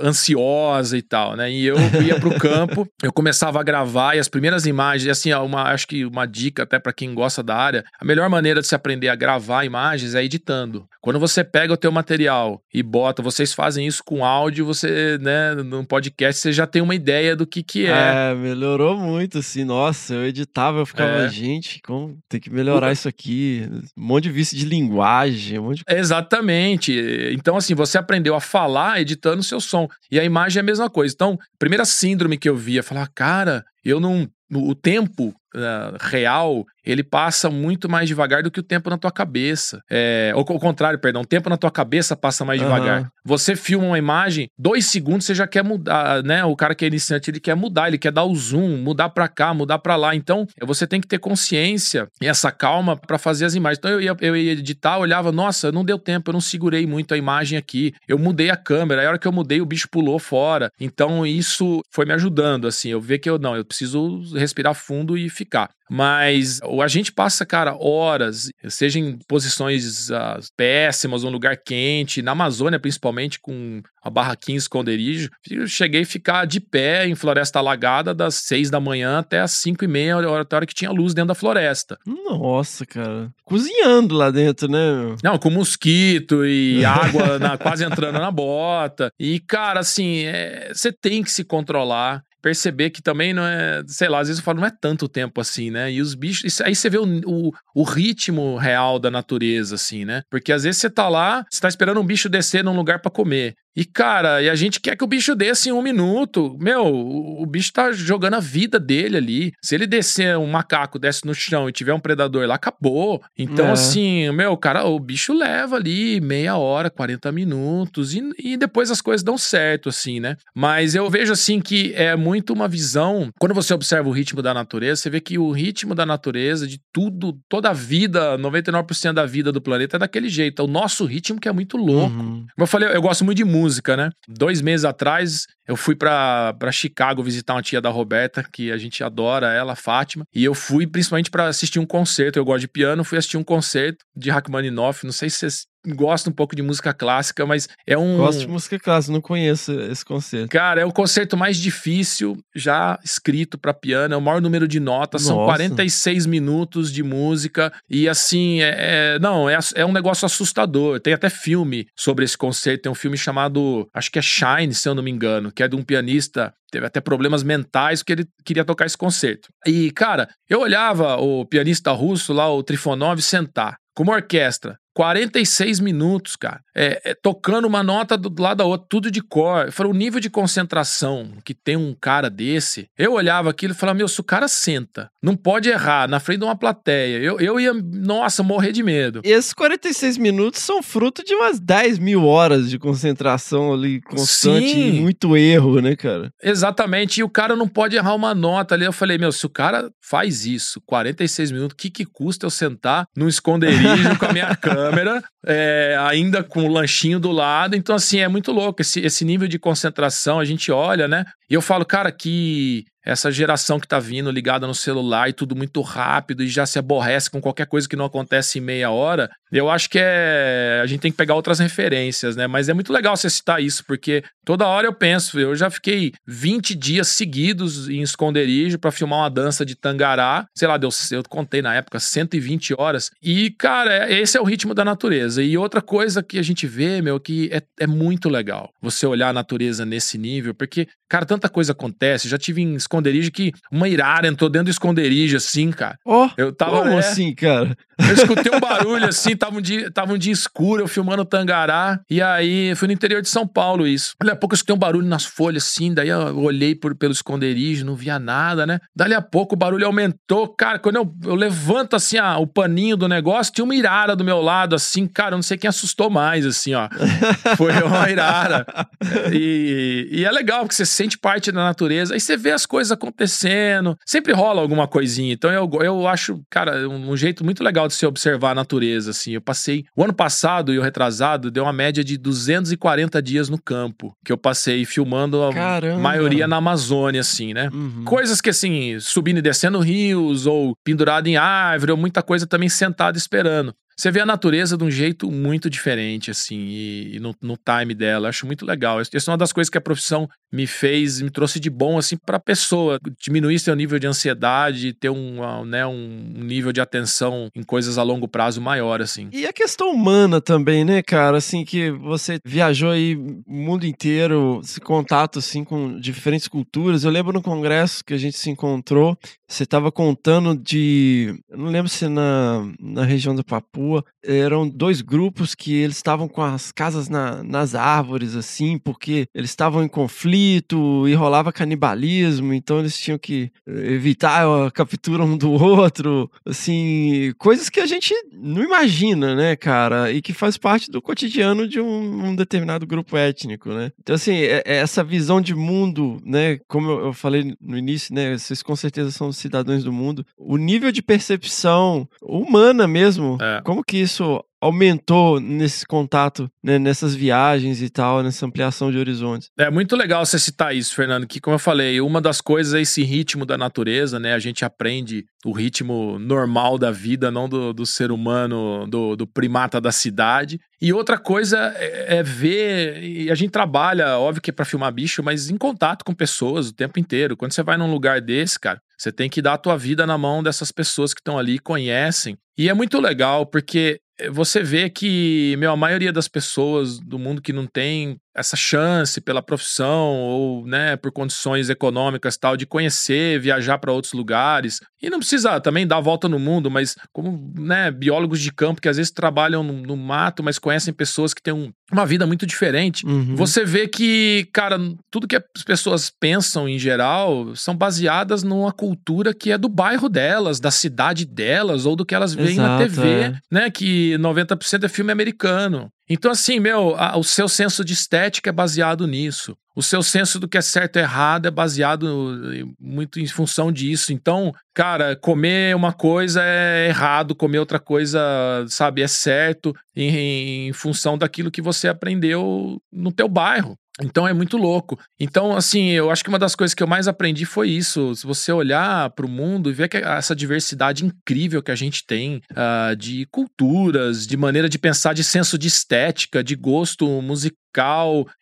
ansiosa e tal, né? E eu ia pro campo, eu começava a gravar e as primeiras imagens, assim, uma, acho que uma dica até pra quem gosta da área, a melhor maneira de se aprender a gravar imagens é editando. Quando você pega o teu material e bota, vocês fazem isso com áudio, você, né, num podcast, você já tem uma ideia do que que é. É, melhorou muito, assim. Nossa, eu editava, eu ficava, É. gente, como tem que melhorar isso aqui. Um monte de vício de linguagem, um monte de Exatamente. Então, assim, você aprendeu a falar editando o seu som. E a imagem é a mesma coisa. Então, primeira síndrome que eu via, falar, cara, eu não. O tempo ah, real, ele passa muito mais devagar do que o tempo na tua cabeça. É, ou ao contrário, perdão, o tempo na tua cabeça passa mais Aham. devagar. Você filma uma imagem, dois segundos você já quer mudar, né? O cara que é iniciante, ele quer mudar, ele quer dar o zoom, mudar pra cá, mudar pra lá. Então, você tem que ter consciência e essa calma pra fazer as imagens. Então, eu ia, eu ia editar, olhava, nossa, não deu tempo, eu não segurei muito a imagem aqui. Eu mudei a câmera, aí a hora que eu mudei, o bicho pulou fora. Então, isso foi me ajudando, assim, eu ver que eu não, eu preciso respirar fundo e ficar. Mas o- a gente passa, cara, horas, seja em posições ah, péssimas, um lugar quente, na Amazônia principalmente, com a barraquinha esconderijo. Eu cheguei a ficar de pé em floresta alagada das seis da manhã até as cinco e meia, hora- até a hora que tinha luz dentro da floresta. Nossa, cara. Cozinhando lá dentro, né? meu? Não, com mosquito e água na- quase entrando na bota. E, cara, assim, é, você tem que se controlar. Perceber que também não é, sei lá, às vezes eu falo, não é tanto tempo assim, né? E os bichos, aí você vê o, o, o ritmo real da natureza, assim, né? Porque às vezes você tá lá, você tá esperando um bicho descer num lugar pra comer. E, cara, e a gente quer que o bicho desça em um minuto. Meu, o, o bicho tá jogando a vida dele ali. Se ele descer, um macaco desce no chão e tiver um predador lá, acabou. Então, É. assim, meu, cara, o bicho leva ali meia hora, 40 minutos. E, e depois as coisas dão certo, assim, né? Mas eu vejo, assim, que é muito uma visão. Quando você observa o ritmo da natureza, você vê que o ritmo da natureza, de tudo, toda a vida, 99% da vida do planeta é daquele jeito. É o nosso ritmo que é muito louco. Uhum. Como eu falei, eu gosto muito de música, né? Dois meses atrás, eu fui pra Chicago visitar uma tia da Roberta, que a gente adora ela, Fátima. E eu fui principalmente pra assistir um concerto. Eu gosto de piano, fui assistir um concerto de Rachmaninoff. Não sei se vocês gostam um pouco de música clássica, mas é um. Gosto de música clássica, não conheço esse conceito. Cara, é o concerto mais difícil já escrito pra piano, é o maior número de notas, são Nossa. 46 minutos de música e assim, é, é- não, é, é um negócio assustador. Tem até filme sobre esse concerto, tem um filme chamado, acho que é Shine, se eu não me engano, que é de um pianista teve até problemas mentais porque ele queria tocar esse concerto. E, cara, eu olhava o pianista russo lá, o Trifonov, sentar com uma orquestra. 46 minutos, cara. É, é, tocando uma nota do lado da outra, tudo de cor. Eu falei, o nível de concentração que tem um cara desse. Eu olhava aquilo e falava, meu, se o cara senta, não pode errar na frente de uma plateia. Eu, eu ia, nossa, morrer de medo. E esses 46 minutos são fruto de umas 10 mil horas de concentração ali constante Sim. e muito erro, né, cara? Exatamente, e o cara não pode errar uma nota ali. Eu falei, meu, se o cara faz isso, 46 minutos, o que, que custa eu sentar num esconderijo com a minha câmera, é, ainda com lanchinho do lado? Então, assim, é muito louco esse, esse nível de concentração. A gente olha, né? E eu falo, cara, que essa geração que tá vindo ligada no celular e tudo muito rápido e já se aborrece com qualquer coisa que não acontece em meia hora, eu acho que é. A gente tem que pegar outras referências, né? Mas é muito legal você citar isso, porque toda hora eu penso, eu já fiquei 20 dias seguidos em esconderijo para filmar uma dança de tangará. Sei lá, deu, eu contei na época 120 horas. E, cara, esse é o ritmo da natureza. E outra coisa que a gente vê, meu, que é, é muito legal você olhar a natureza nesse nível, porque, cara, tanta coisa acontece. Já tive em esconderijo que uma irara entrou dentro do esconderijo, assim, cara. Ó, oh, Eu tava. como é, assim, cara? Eu escutei um barulho assim, tava um, dia, tava um dia escuro, eu filmando Tangará, e aí fui no interior de São Paulo isso. Dali a pouco eu escutei um barulho nas folhas assim, daí eu olhei por, pelo esconderijo, não via nada, né? Dali a pouco o barulho aumentou, cara, quando eu, eu levanto assim ah, o paninho do negócio, tinha uma irara do meu lado, assim, cara, eu não sei quem assustou mais, assim, ó. Foi uma irara. E, e é legal, porque você sente parte da natureza, aí você vê as coisas acontecendo, sempre rola alguma coisinha. Então eu, eu acho, cara, um, um jeito muito legal de se observar a natureza, assim. Eu passei, o ano passado e o retrasado, deu uma média de 240 dias no campo, que eu passei filmando a Caramba. maioria na Amazônia, assim, né? Uhum. Coisas que, assim, subindo e descendo rios, ou pendurado em árvore, ou muita coisa também sentado esperando. Você vê a natureza de um jeito muito diferente, assim, e, e no, no, time dela. Eu acho muito legal. Essa é uma das coisas que a profissão me fez, me trouxe de bom, assim, para a pessoa. Diminuir seu nível de ansiedade, ter um, né, um nível de atenção em coisas a longo prazo maior, assim. E a questão humana também, né, cara? Assim, que você viajou aí o mundo inteiro, esse contato, assim, com diferentes culturas. Eu lembro no congresso que a gente se encontrou, você estava contando de. Eu não lembro se na, na região do Papu eram dois grupos que eles estavam com as casas na, nas árvores, assim, porque eles estavam em conflito e rolava canibalismo, então eles tinham que evitar a captura um do outro, assim, coisas que a gente não imagina, né, cara, e que faz parte do cotidiano de um, um determinado grupo étnico, né. Então, assim, é, é essa visão de mundo, né, como eu, eu falei no início, né, vocês com certeza são cidadãos do mundo, o nível de percepção humana mesmo, É. como que isso aumentou nesse contato, né, nessas viagens e tal, nessa ampliação de horizontes? É muito legal você citar isso, Fernando, que como eu falei, uma das coisas é esse ritmo da natureza, né? A gente aprende o ritmo normal da vida, não do, do ser humano, do, do primata da cidade. E outra coisa é, é ver, e a gente trabalha, óbvio que é pra filmar bicho, mas em contato com pessoas o tempo inteiro. Quando você vai num lugar desse, cara, você tem que dar a tua vida na mão dessas pessoas que estão ali, conhecem. E é muito legal, porque você vê que, meu, a maioria das pessoas do mundo que não tem essa chance pela profissão ou, né, por condições econômicas tal, de conhecer, viajar para outros lugares. E não precisa também dar a volta no mundo, mas como, né, biólogos de campo que às vezes trabalham no, no mato, mas conhecem pessoas que têm um, uma vida muito diferente. Uhum. Você vê que, cara, tudo que as pessoas pensam em geral são baseadas numa cultura que é do bairro delas, da cidade delas, ou do que elas veem na Exato, TV, é. né? Que 90% é filme americano. Então, assim, meu, a- o seu senso de estética é baseado nisso. O seu senso do que é certo e errado é baseado em- muito em função disso. Então, cara, comer uma coisa é errado, comer outra coisa, sabe, é certo em, em função daquilo que você aprendeu no teu bairro. Então é muito louco. Então, assim, eu acho que uma das coisas que eu mais aprendi foi isso. Se você olhar para o mundo e ver essa diversidade incrível que a gente tem ah, de culturas, de maneira de pensar, de senso de estética, de gosto musical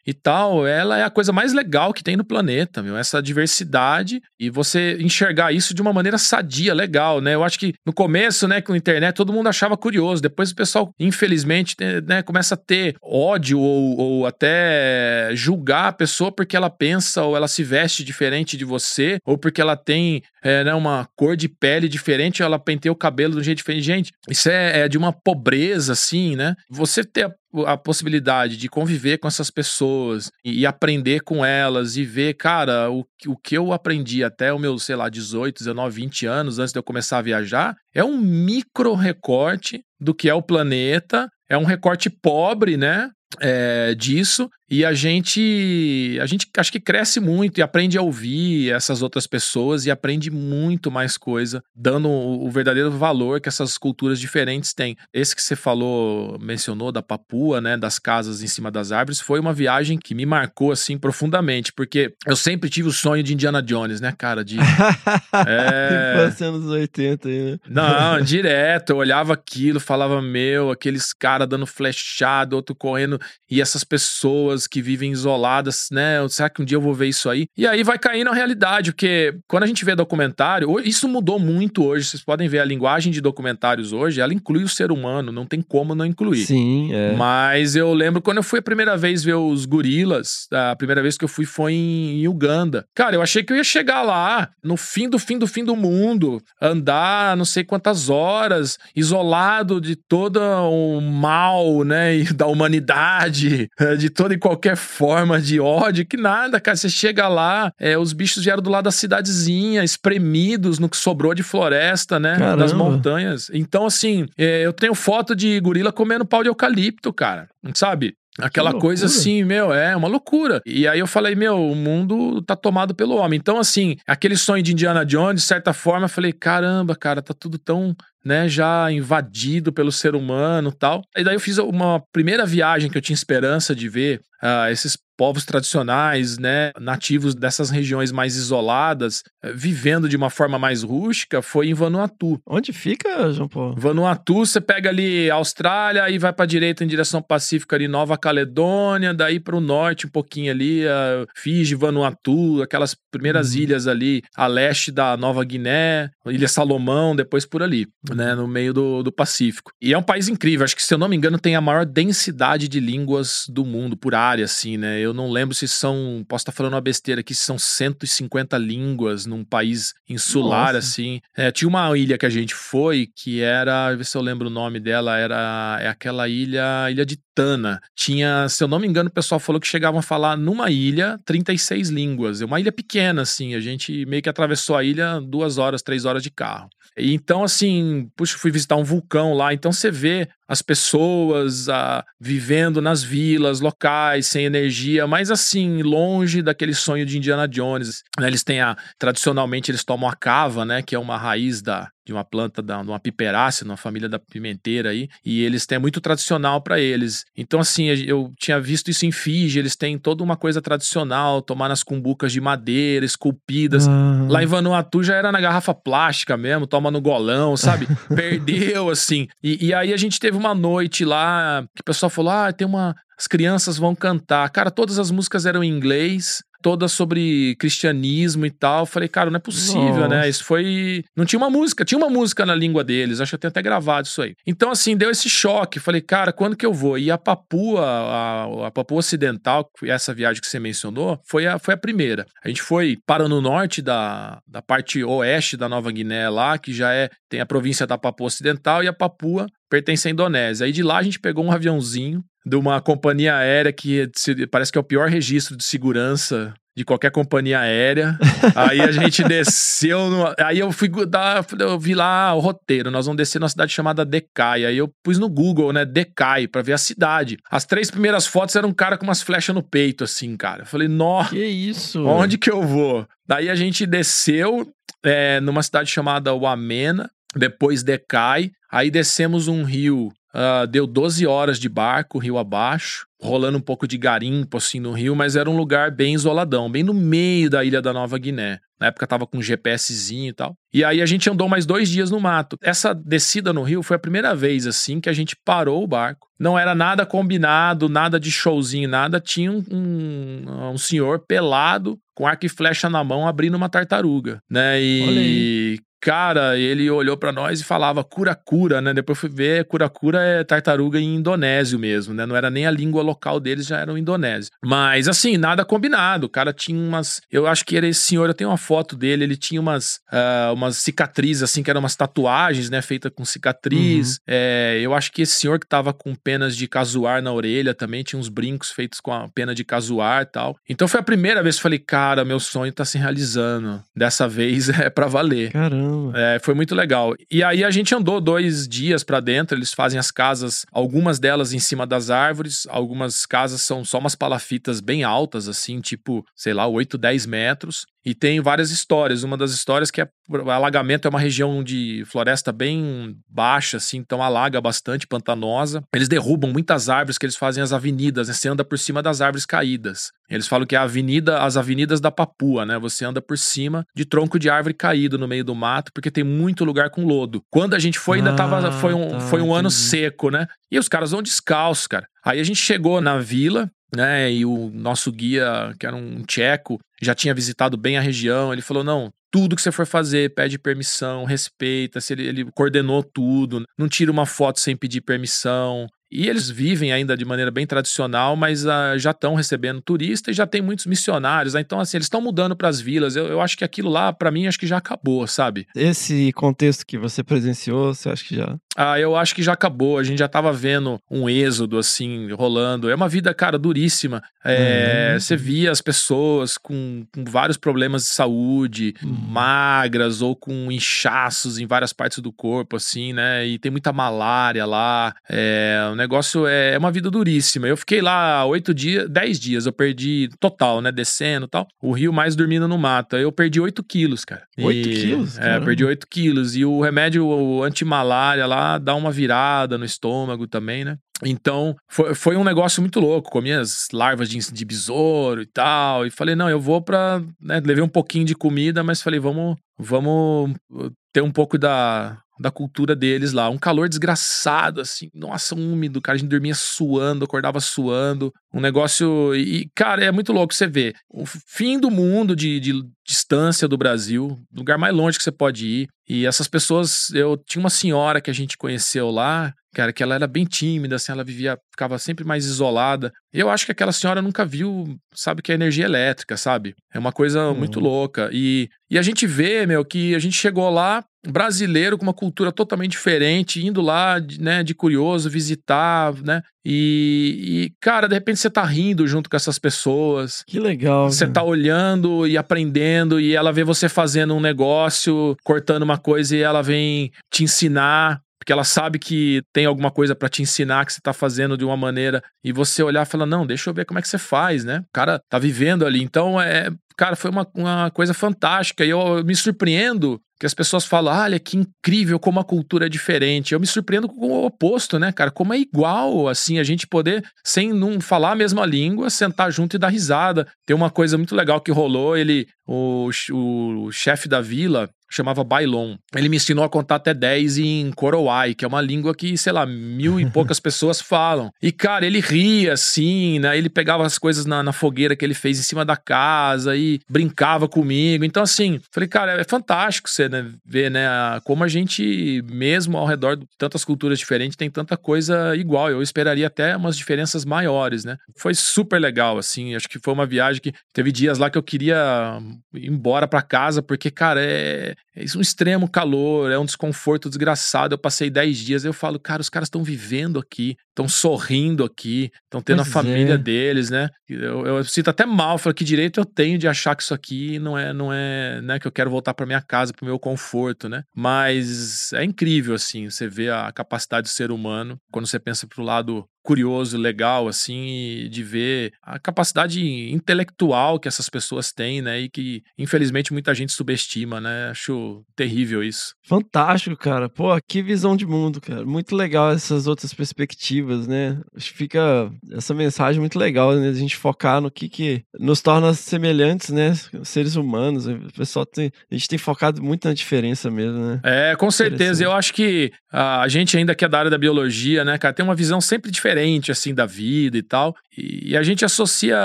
e tal, ela é a coisa mais legal que tem no planeta, meu. Essa diversidade e você enxergar isso de uma maneira sadia, legal, né? Eu acho que no começo, né, com a internet, todo mundo achava curioso. Depois o pessoal, infelizmente, né, começa a ter ódio ou, ou até julgar a pessoa porque ela pensa ou ela se veste diferente de você, ou porque ela tem é, né, uma cor de pele diferente, ou ela penteia o cabelo de um jeito diferente. Gente, isso é, é de uma pobreza, assim, né? Você ter a possibilidade de conviver com essas pessoas e, e aprender com elas e ver, cara, o, que- o que eu aprendi até o meu, sei lá, 18, 19, 20 anos antes de eu começar a viajar, é um micro recorte do que é o planeta, é um recorte pobre, né? é, disso E a gente, a gente acho que cresce muito e aprende a ouvir essas outras pessoas e aprende muito mais coisa, dando o, verdadeiro valor que essas culturas diferentes têm. Esse que você falou, mencionou da Papua, né, das casas em cima das árvores, foi uma viagem que me marcou assim profundamente, porque eu sempre tive o sonho de Indiana Jones, né, cara, de é... Infância anos 80 aí, né? Não, direto, eu olhava aquilo, falava, meu, aqueles caras dando flechado, outro correndo, e essas pessoas que vivem isoladas, né? Será que um dia eu vou ver isso aí? E aí vai caindo a realidade, porque quando a gente vê documentário, isso mudou muito hoje. Vocês podem ver a linguagem de documentários hoje, ela inclui o ser humano, não tem como não incluir. Sim, é. Mas eu lembro quando eu fui a primeira vez ver os gorilas, a primeira vez que eu fui foi em Uganda. Cara, eu achei que eu ia chegar lá no fim do fim do fim do mundo, andar não sei quantas horas, isolado de todo o mal, né, e da humanidade, de toda e qualquer forma de ódio, que nada, cara. Você chega lá, é, os bichos vieram do lado da cidadezinha, espremidos no que sobrou de floresta, né, Caramba. das montanhas. Então, assim, é, eu tenho foto de gorila comendo pau de eucalipto, cara, sabe? Aquela Que coisa assim, meu, é uma loucura. E aí eu falei, meu, o mundo tá tomado pelo homem. Então, assim, aquele sonho de Indiana Jones, de certa forma, eu falei, caramba, cara, tá tudo tão, né, já invadido pelo ser humano tal. E daí eu fiz uma primeira viagem que eu tinha esperança de ver ah, esses povos tradicionais, né, nativos dessas regiões mais isoladas, eh, vivendo de uma forma mais rústica, foi em Vanuatu. Onde fica, João Paulo? Vanuatu, você pega ali Austrália, aí vai pra direita em direção ao Pacífico ali, Nova Caledônia, daí pro norte um pouquinho ali, uh, Fiji, Vanuatu, aquelas primeiras Uhum. ilhas ali, a leste da Nova Guiné, Ilha Salomão, depois por ali, né, no meio do, do Pacífico. E é um país incrível, acho que se eu não me engano tem a maior densidade de línguas do mundo, por área, assim, né, eu não lembro se são, posso estar falando uma besteira aqui, se são 150 línguas num país insular, Nossa. assim. É, tinha uma ilha que a gente foi que era, ver se eu lembro o nome dela, era é aquela ilha, ilha de Tana. Tinha, se eu não me engano, o pessoal falou que chegavam a falar numa ilha 36 línguas. É uma ilha pequena, assim. A gente meio que atravessou a ilha duas horas, três horas de carro. E Então, assim, puxa, fui visitar um vulcão lá. Então, você vê as pessoas ah, vivendo nas vilas locais, sem energia, mas assim, longe daquele sonho de Indiana Jones. né? Eles têm a. Tradicionalmente, eles tomam a cava, né? Que é uma raiz da, de uma planta, da, de uma piperácea, uma família da pimenteira aí. E eles têm muito tradicional para eles. Então, assim, eu tinha visto isso em Fiji, eles têm toda uma coisa tradicional, tomar nas cumbucas de madeira, esculpidas. Ah, Lá em Vanuatu já era na garrafa plástica mesmo, toma no golão, sabe? Perdeu, assim. E, e aí a gente teve uma noite lá que o pessoal falou: ah, tem uma. As crianças vão cantar. Cara, todas as músicas eram em inglês, todas sobre cristianismo e tal. Eu falei, cara, não é possível, Nossa. né? Isso foi. Não tinha uma música, tinha uma música na língua deles, acho que eu tenho até gravado isso aí. Então, assim, deu esse choque. Falei, cara, quando que eu vou? E a Papua, a, a Papua Ocidental, essa viagem que você mencionou, foi a, foi a primeira. A gente foi para no norte da, da parte oeste da Nova Guiné lá, que já é. Tem a província da Papua Ocidental e a Papua pertence à Indonésia. Aí de lá a gente pegou um aviãozinho de uma companhia aérea que parece que é o pior registro de segurança de qualquer companhia aérea. Aí a gente desceu. no- aí eu fui dar, eu vi lá o roteiro. Nós vamos descer numa cidade chamada Decai. Aí eu pus no Google, né? Decai, pra ver a cidade. As três primeiras fotos eram um cara com umas flechas no peito, assim, cara. Eu falei, nossa. Que isso? Onde que eu vou? Daí a gente desceu é, numa cidade chamada Wamena, depois Decai, aí descemos um rio, ah, deu 12 horas de barco, rio abaixo, rolando um pouco de garimpo assim no rio, mas era um lugar bem isoladão, bem no meio da ilha da Nova Guiné. Na época tava com um GPSzinho e tal. E aí a gente andou mais dois dias no mato. Essa descida no rio foi a primeira vez, assim, que a gente parou o barco. Não era nada combinado, nada de showzinho, nada. Tinha um, um, um senhor pelado, com arco e flecha na mão, abrindo uma tartaruga, né? E, cara, ele olhou pra nós e falava cura-cura, né? Depois fui ver, cura-cura é tartaruga em indonésio mesmo, né? Não era nem a língua local deles, já era o indonésio. Mas, assim, nada combinado. O cara tinha umas... Eu acho que era esse senhor, eu tenho uma foto dele, ele tinha umas, ah, umas cicatrizes, assim, que eram umas tatuagens, né? Feita com cicatriz. É, eu acho que esse senhor que tava com penas de casuar na orelha também, tinha uns brincos feitos com a pena de casuar e tal. Então foi a primeira vez que eu falei, cara, meu sonho tá se realizando. Dessa vez é pra valer. Caramba. Caramba. É, foi muito legal. E aí a gente andou dois dias pra dentro. Eles fazem as casas, algumas delas em cima das árvores, algumas casas são só umas palafitas bem altas, assim, tipo, sei lá, 8, 10 metros. E tem várias histórias. Uma das histórias que é o alagamento é uma região de floresta bem baixa, assim, então alaga bastante, pantanosa. Eles derrubam muitas árvores que eles fazem as avenidas, né? Você anda por cima das árvores caídas. Eles falam que é a avenida, as avenidas da Papua, né? Você anda por cima de tronco de árvore caído no meio do mato, porque tem muito lugar com lodo. Quando a gente foi, ainda tava. Ah, Foi um, tá, foi um ano seco, né? E os caras vão descalços, cara. Aí a gente chegou na vila, né? E o nosso guia, que era um tcheco, já tinha visitado bem a região. Ele falou: não, tudo que você for fazer, pede permissão, respeita. Se ele, ele coordenou tudo, não tira uma foto sem pedir permissão. E eles vivem ainda de maneira bem tradicional, mas ah, já estão recebendo turista e já tem muitos missionários. né? Então, assim, eles estão mudando para as vilas. Eu, eu acho que aquilo lá, para mim, acho que já acabou, sabe? Esse contexto que você presenciou, você acha que já. Ah, eu acho que já acabou. A gente já tava vendo um êxodo, assim, rolando. É uma vida, cara, duríssima. É, Uhum. Você via as pessoas com, com vários problemas de saúde, magras ou com inchaços em várias partes do corpo, assim, né? E tem muita malária lá. É, o negócio é, é uma vida duríssima. Eu fiquei lá oito dias, dez dias. Eu perdi total, né? Descendo e tal. O rio mais dormindo no mato. Eu perdi oito quilos, cara. Oito quilos? É, Caramba. perdi 8 quilos. E o remédio o antimalária dá uma virada no estômago também, né? Então, foi, foi um negócio muito louco. Comi as larvas de, de besouro e tal. E falei, não, eu vou pra. né, levei um pouquinho de comida, mas falei, vamos, vamos uh, ter um pouco da, da cultura deles lá. Um calor desgraçado, assim. Nossa, úmido. Cara, a gente dormia suando, acordava suando. Um negócio. E, cara, é muito louco você ver. O fim do mundo de, de distância do Brasil, lugar mais longe que você pode ir. E essas pessoas, eu tinha uma senhora que a gente conheceu lá, cara, que ela era bem tímida, assim, ela vivia, ficava sempre mais isolada. E eu acho que aquela senhora nunca viu, sabe, que é energia elétrica, sabe? É uma coisa muito louca. E, e a gente vê, meu, que a gente chegou lá, brasileiro com uma cultura totalmente diferente, indo lá, de- né, de curioso, visitar, né? E, e, cara, de repente você tá rindo junto com essas pessoas. Que legal. Você cara. tá olhando e aprendendo, e ela vê você fazendo um negócio, cortando uma coisa, e ela vem te ensinar. Porque ela sabe que tem alguma coisa pra te ensinar que você tá fazendo de uma maneira, e você olhar e falar: Não, deixa eu ver como é que você faz, né? O cara tá vivendo ali. Então, é. Cara, foi uma, uma coisa fantástica. E eu me surpreendo que as pessoas falam: olha, que incrível como a cultura é diferente. Eu me surpreendo com o oposto, né, cara? Como é igual, assim, a gente poder, sem não falar a mesma língua, sentar junto e dar risada. Tem uma coisa muito legal que rolou: ele, o, o chefe da vila, chamava Bailon. Ele me ensinou a contar até 10 em Korowai, que é uma língua que, sei lá, mil e poucas pessoas falam. E, cara, ele ria assim, né? Ele pegava as coisas na, na fogueira que ele fez em cima da casa e brincava comigo. Então, assim, falei, cara, é fantástico você né, ver, né, como a gente, mesmo ao redor de tantas culturas diferentes, tem tanta coisa igual. Eu esperaria até umas diferenças maiores, né? Foi super legal, assim. Acho que foi uma viagem que teve dias lá que eu queria ir embora pra casa, porque, cara, é, é um extremo calor, é um desconforto desgraçado. Eu passei 10 dias, eu falo, cara, os caras estão vivendo aqui, estão sorrindo aqui, estão tendo Pois a família é. deles, né? Eu, eu sinto até mal, falo que direito eu tenho de achar que isso aqui não é, não é, né, que eu quero voltar pra minha casa, pro meu conforto, né? Mas é incrível assim, você vê a capacidade do ser humano quando você pensa pro lado curioso, legal, assim, de ver a capacidade intelectual que essas pessoas têm, né? E que, infelizmente, muita gente subestima, né? Acho terrível isso. Fantástico, cara. Pô, que visão de mundo, cara. Muito legal essas outras perspectivas, né? Acho que fica essa mensagem muito legal, né? A gente focar no que, que nos torna semelhantes, né? Seres humanos. O pessoal tem. A gente tem focado muito na diferença mesmo, né? É, com certeza. Eu acho que ah, a gente ainda que é da área da biologia, né, cara, tem uma visão sempre diferente, assim, da vida e tal. E, a gente associa,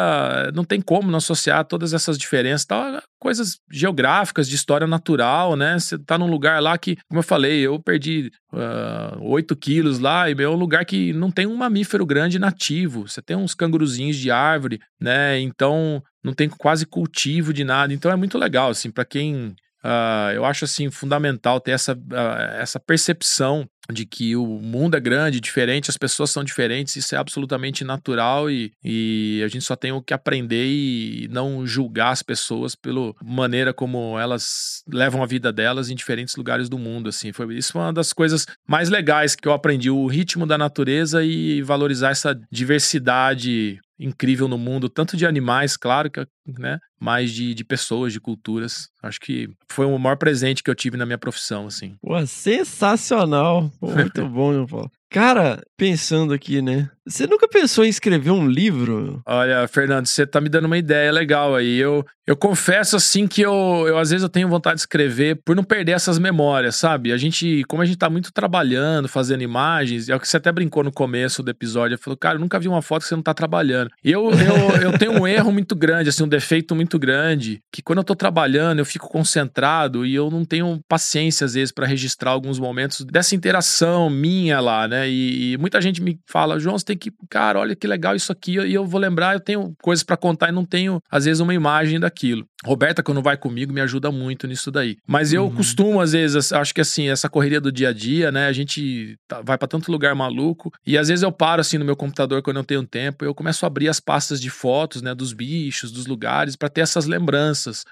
não tem como não associar todas essas diferenças tal, coisas geográficas, de história natural, né? Você tá num lugar lá que, como eu falei, eu perdi ah, 8 quilos lá, e é um lugar que não tem um mamífero grande nativo. Você tem uns canguruzinhos de árvore, né? Então não tem quase cultivo de nada. Então é muito legal, assim, para quem ah, eu acho assim fundamental ter essa, ah, essa percepção de que o mundo é grande, diferente, as pessoas são diferentes, isso é absolutamente natural e, e a gente só tem o que aprender e não julgar as pessoas pela maneira como elas levam a vida delas em diferentes lugares do mundo, assim. Foi isso foi uma das coisas mais legais que eu aprendi, o ritmo da natureza e valorizar essa diversidade incrível no mundo, tanto de animais, claro, que, né? Mas de, de pessoas, de culturas. Acho que foi o maior presente que eu tive na minha profissão, assim. Pô, sensacional. Pô, muito bom, meu Paulo. Cara, pensando aqui, né? Você nunca pensou em escrever um livro? Olha, Fernando, você tá me dando uma ideia legal aí. Eu, eu confesso, assim, que eu, eu às vezes eu tenho vontade de escrever por não perder essas memórias, sabe? A gente, como a gente tá muito trabalhando, fazendo imagens, é o que você até brincou no começo do episódio, falou, cara, eu nunca vi uma foto que você não tá trabalhando. Eu, eu, eu tenho um erro muito grande, assim, um defeito muito grande, que quando eu tô trabalhando, eu fico concentrado e eu não tenho paciência, às vezes, para registrar alguns momentos dessa interação minha lá, né? E, e, muita gente me fala, João, você tem que, cara, olha que legal isso aqui, e eu vou lembrar, eu tenho coisas para contar e não tenho, às vezes, uma imagem daquilo. Roberta, quando vai comigo, me ajuda muito nisso daí. Mas eu uhum. costumo, às vezes, acho que assim, essa correria do dia a dia, né? A gente tá, vai para tanto lugar maluco. E às vezes eu paro assim no meu computador quando eu tenho tempo, eu começo a abrir as pastas de fotos, né? Dos bichos, dos lugares, para ter essas lembranças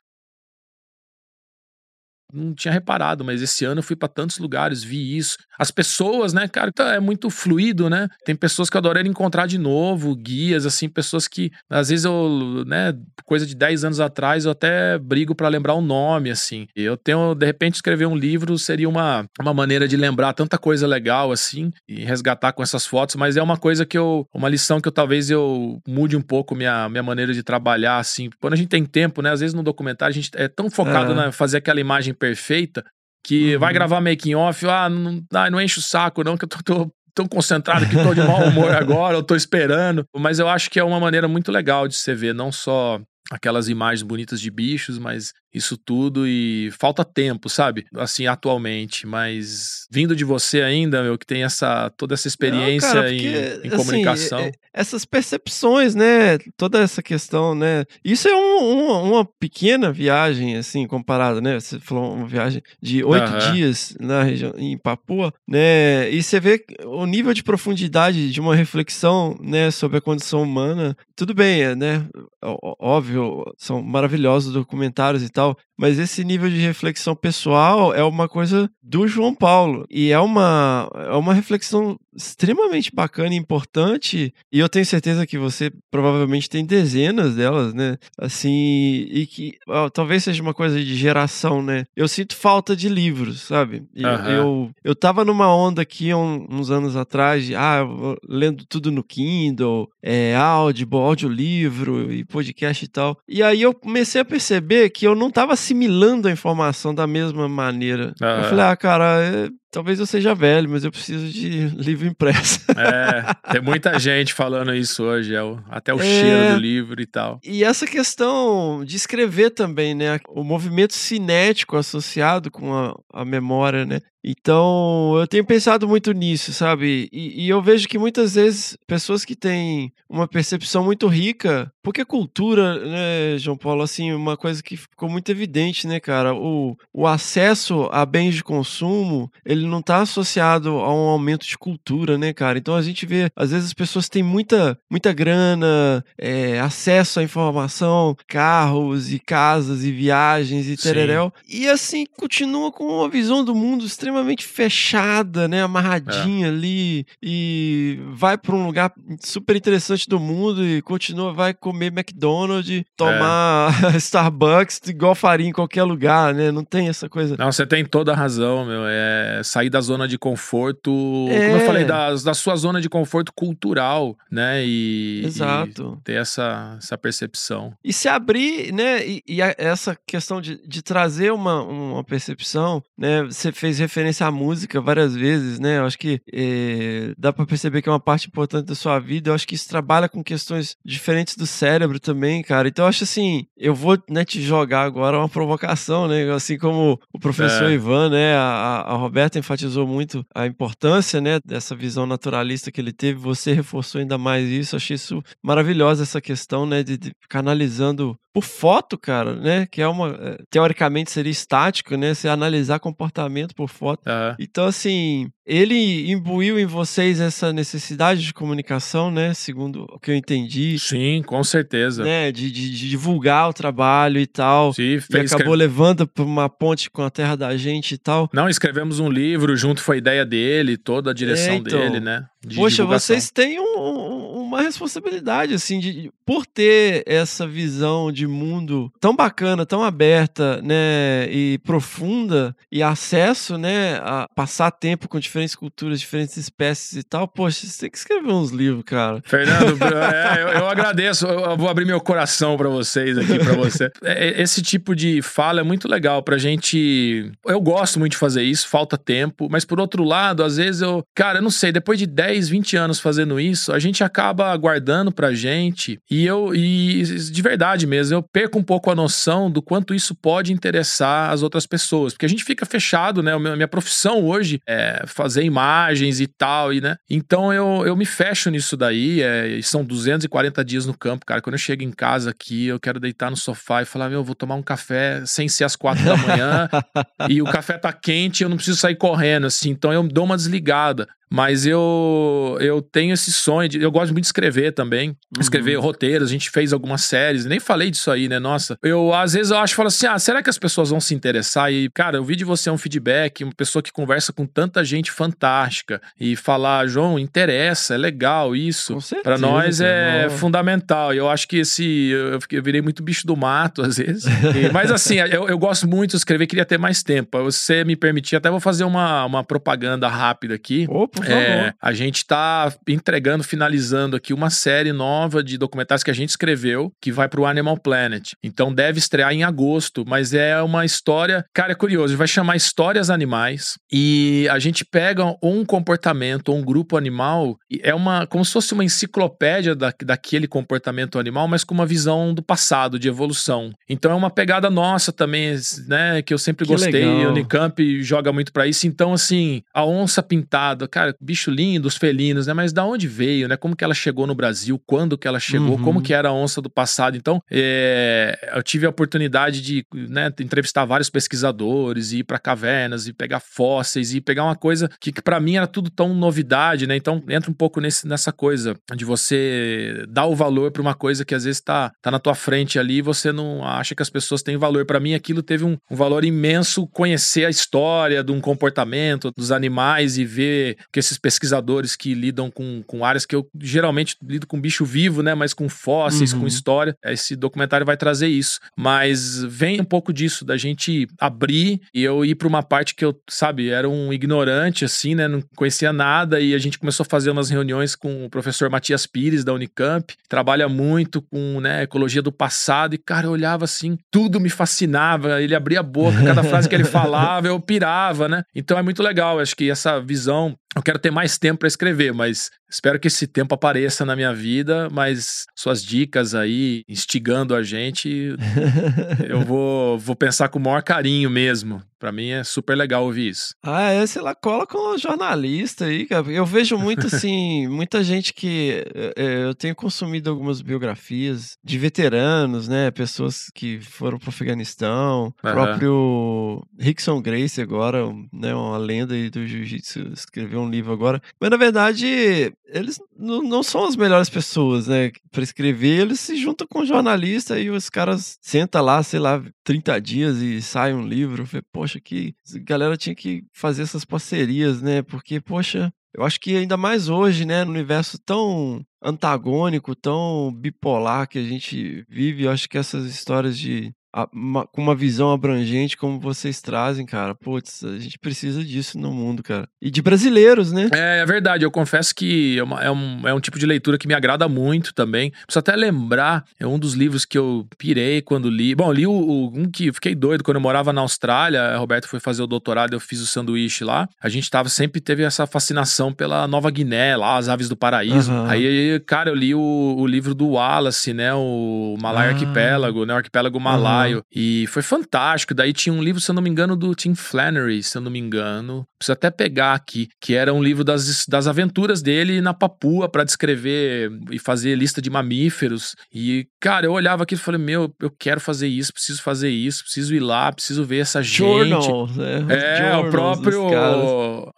não tinha reparado, mas esse ano eu fui para tantos lugares, vi isso. As pessoas, né, cara, tá, é muito fluido, né? Tem pessoas que eu adoraria encontrar de novo, guias, assim, pessoas que às vezes eu, né, coisa de 10 anos atrás, eu até brigo para lembrar o nome, assim. Eu tenho, de repente, escrever um livro seria uma, uma maneira de lembrar tanta coisa legal, assim, e resgatar com essas fotos, mas é uma coisa que eu, uma lição que eu talvez eu mude um pouco minha, minha maneira de trabalhar, assim. Quando a gente tem tempo, né, às vezes no documentário a gente é tão focado é. na fazer aquela imagem perfeita que uhum. vai gravar making off, ah, não, não enche o saco não, que eu tô, tô tão concentrado que tô de mau humor agora, eu tô esperando. Mas eu acho que é uma maneira muito legal de você ver, não só aquelas imagens bonitas de bichos, mas isso tudo e falta tempo, sabe? Assim, atualmente, mas vindo de você ainda, meu, que tem essa toda essa experiência Não, cara, porque, em, em assim, comunicação. É, essas percepções, né? Toda essa questão, né? Isso é um, um, uma pequena viagem, assim, comparada, né? Você falou uma viagem de oito uhum. dias na região, em Papua, né? E você vê o nível de profundidade de uma reflexão, né, sobre a condição humana. Tudo bem, é, né? Óbvio, são maravilhosos documentários e tal. Mas esse nível de reflexão pessoal é uma coisa do João Paulo. E é uma, é uma reflexão extremamente bacana e importante. E eu tenho certeza que você provavelmente tem dezenas delas, né? Assim, e que ó, talvez seja uma coisa de geração, né? Eu sinto falta de livros, sabe? Uhum. Eu, eu tava numa onda aqui um, uns anos atrás de, ah, lendo tudo no Kindle, é, Audible, audiolivro e podcast e tal. E aí eu comecei a perceber que eu não tava assimilando a informação da mesma maneira. Uhum. Eu falei, ah, cara, é, Talvez eu seja velho, mas eu preciso de livro impresso. É, tem muita gente falando isso hoje, é até o é, cheiro do livro e tal. E essa questão de escrever também, né? O movimento cinético associado com a, a memória, né? Então, eu tenho pensado muito nisso, sabe? E, e, eu vejo que muitas vezes pessoas que têm uma percepção muito rica, porque cultura, né, João Paulo, assim, uma coisa que ficou muito evidente, né, cara? O, o acesso a bens de consumo, ele não está associado a um aumento de cultura, né, cara? Então a gente vê, às vezes as pessoas têm muita, muita grana, é, acesso à informação, carros e casas e viagens e tereréu, e assim, continua com uma visão do mundo extremamente fechada, né? Amarradinha é. ali e vai para um lugar super interessante do mundo e continua, vai comer McDonald's, tomar é. Starbucks igual faria em qualquer lugar, né? Não tem essa coisa. Não, você tem toda a razão, meu. É sair da zona de conforto, é. como eu falei, da, da sua zona de conforto cultural, né? E, Exato. E ter essa, essa percepção. E se abrir, né? E, e essa questão de, de trazer uma, uma percepção, né? Você fez referência referência à música várias vezes, né? Eu acho que é, dá para perceber que é uma parte importante da sua vida. Eu acho que isso trabalha com questões diferentes do cérebro também, cara. Então eu acho assim, eu vou né, te jogar agora uma provocação, né? Assim como o professor é. Ivan, né? A, a Roberta enfatizou muito a importância, né? Dessa visão naturalista que ele teve. Você reforçou ainda mais isso. Achei isso maravilhosa essa questão, né? De, de canalizando por foto, cara, né? Que é uma. Eh, teoricamente seria estático, né? Você analisar comportamento por foto. Uhum. Então, assim, ele imbuiu em vocês essa necessidade de comunicação, né? Segundo o que eu entendi. Sim, com certeza. Né, de, de, de divulgar o trabalho e tal. Sim, E fez, acabou levando pra uma ponte com a terra da gente e tal. Não, escrevemos um livro, junto foi a ideia dele, toda a direção É, então. dele, né? Poxa, divulgação. vocês têm um- um- uma responsabilidade, assim, de, por ter essa visão de mundo tão bacana, tão aberta, né, e profunda, e acesso, né, a passar tempo com diferentes culturas, diferentes espécies e tal. Poxa, você tem que escrever uns livros, cara. Fernando, é, eu, eu agradeço. Eu, vou abrir meu coração pra vocês aqui, pra você. É, é, Esse tipo de fala é muito legal pra gente. Eu gosto muito de fazer isso, falta tempo, mas por outro lado, às vezes eu, cara, eu não sei, depois de 10, 20 anos fazendo isso, a gente acaba guardando pra gente e eu e de verdade mesmo, eu perco um pouco a noção do quanto isso pode interessar as outras pessoas, porque a gente fica fechado, né? A minha- profissão hoje é fazer imagens e tal, e né? Então eu, eu me fecho nisso daí, é, e são 240 dias no campo, cara. Quando eu chego em casa aqui, eu quero deitar no sofá e falar, meu, eu vou tomar um café sem ser às quatro da manhã, e o café tá quente, eu não preciso sair correndo, assim, então eu dou uma desligada. Mas eu eu tenho esse sonho, de, eu gosto muito de escrever também, escrever roteiros, a gente fez algumas séries, nem falei disso aí, né? Nossa, eu às vezes eu acho, falo assim, ah, será que as pessoas vão se interessar? E, cara, eu vi de você um feedback, uma pessoa que conversa com tanta gente fantástica e falar, João, interessa, é legal isso. Pra nós é não. fundamental. E eu acho que esse. Eu, eu virei muito bicho do mato, às vezes. E- mas assim, eu, eu gosto muito de escrever, queria ter mais tempo. Se você me permitir, até vou fazer uma, uma propaganda rápida aqui. Ô, por favor. É, a gente tá entregando, finalizando aqui uma série nova de documentários que a gente escreveu, que vai pro Animal Planet. Então deve estrear em agosto, mas é uma história, cara, é curioso, vai chamar Histórias Animais e a gente pega um comportamento um grupo animal, é uma como se fosse uma enciclopédia da, daquele comportamento animal, mas com uma visão do passado, de evolução. Então é uma pegada nossa também, né, que eu sempre Que gostei, legal. o Unicamp joga muito pra isso. Então assim, a onça pintada, cara, bicho lindo, os felinos, né? Mas da onde veio, né? Como que ela chegou no Brasil? Quando que ela chegou? Uhum. Como que era a onça do passado? Então, é, eu tive a oportunidade de né, entrevistar vários pesquisadores, ir para cavernas, e pegar fósseis, e pegar uma coisa que, que para mim era tudo tão novidade, né? Então, entra um pouco nesse, nessa coisa de você dar o valor para uma coisa que às vezes tá, tá na tua frente ali e você não acha que as pessoas têm valor. Para mim, aquilo teve um, um valor imenso conhecer a história de um comportamento dos animais e ver que esses pesquisadores que lidam com, com áreas que eu geralmente lido com bicho vivo, né? Mas com fósseis, Uhum. com história. Esse documentário vai trazer isso. Mas vem um pouco disso, da gente abrir e eu ir para uma parte que eu, sabe, era um ignorante, assim, né? Não conhecia nada e a gente começou a fazer umas reuniões com o professor Matias Pires, da Unicamp. Trabalha muito com, né, ecologia do passado e, cara, eu olhava assim, tudo me fascinava. Ele abria a boca, cada frase que ele falava, eu pirava, né? Então é muito legal. Acho que essa visão eu quero ter mais tempo para escrever, mas espero que esse tempo apareça na minha vida. Mas suas dicas aí, instigando a gente, eu vou, vou pensar com o maior carinho mesmo. Para mim é super legal ouvir isso. Ah, é, sei lá, cola com jornalista aí, cara. Eu vejo muito, assim, muita gente que. é, eu tenho consumido algumas biografias de veteranos, né? Pessoas que foram pro Afeganistão. O Aham. próprio Rickson Grace, agora, né? Uma lenda aí do jiu-jitsu, escreveu um livro agora. Mas, na verdade, eles não, são as melhores pessoas, né? Pra escrever, eles se juntam com jornalista e os caras sentam lá, sei lá, 30 dias e sai um livro. Falei, poxa, que galera tinha que fazer essas parcerias, né? Porque, poxa, eu acho que ainda mais hoje, né, no universo tão antagônico, tão bipolar que a gente vive, eu acho que essas histórias de a- uma- com uma visão abrangente como vocês trazem, cara, putz, a gente precisa disso no mundo, cara. E de brasileiros, né? É, é verdade, eu confesso que é, uma- é um, é um tipo de leitura que me agrada muito também. Preciso até lembrar, é um dos livros que eu pirei quando li. Bom, li o, o- um que fiquei doido quando eu morava na Austrália. Roberto foi fazer o doutorado, eu fiz o sanduíche lá. A gente tava, sempre teve essa fascinação pela Nova Guiné, lá, as aves do paraíso. Aham. Aí, cara, eu li o, o livro do Wallace, né? O Malaya Ah. Arquipélago, né? O Arquipélago Malaya. Ensaio. E foi fantástico. Daí tinha um livro, se eu não me engano, do Tim Flannery, se eu não me engano. Preciso até pegar aqui, que era um livro das, das aventuras dele na Papua para descrever e fazer lista de mamíferos. E, cara, eu olhava aqui e falei, meu, eu quero fazer isso, preciso fazer isso, preciso ir lá, preciso ver essa gente. Journals, né? Os É, o próprio.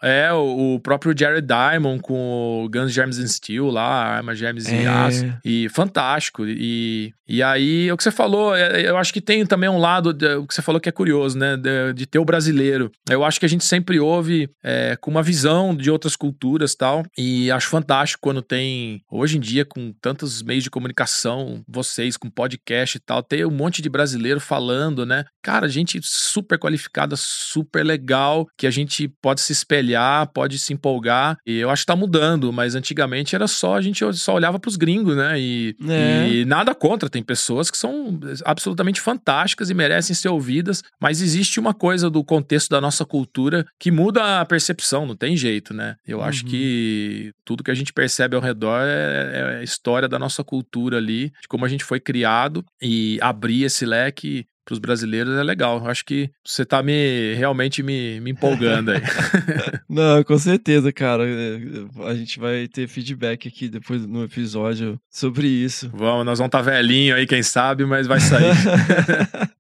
É, o, o próprio Jared Diamond com o Guns, Germs and Steel lá, Arma, Germs e É. Aço. E fantástico. E, e aí, o que você falou, é, eu acho que tem também um lado, de- o que você falou que é curioso, né? De, de ter o brasileiro. Eu acho que a gente sempre ouve é, com uma visão de outras culturas tal. E acho fantástico quando tem, hoje em dia, com tantos meios de comunicação, vocês com podcast e tal, ter um monte de brasileiro falando, né? Cara, gente super qualificada, super legal, que a gente pode se espelhar, pode se empolgar. E eu acho que tá mudando, mas antigamente era só, a gente só olhava pros gringos, né? E, É. e nada contra, tem pessoas que são absolutamente fantásticas e merecem ser ouvidas, mas existe uma coisa do contexto da nossa cultura que muda a percepção, não tem jeito, né? Eu acho Uhum. que tudo que a gente percebe ao redor é, é a história da nossa cultura ali, de como a gente foi criado e abrir esse leque para os brasileiros é legal. Eu acho que você tá me realmente me, me empolgando aí. Não, com certeza, cara. É, A gente vai ter feedback aqui depois no episódio sobre isso. Vamos, nós vamos estar tá velhinho aí, quem sabe, mas vai sair.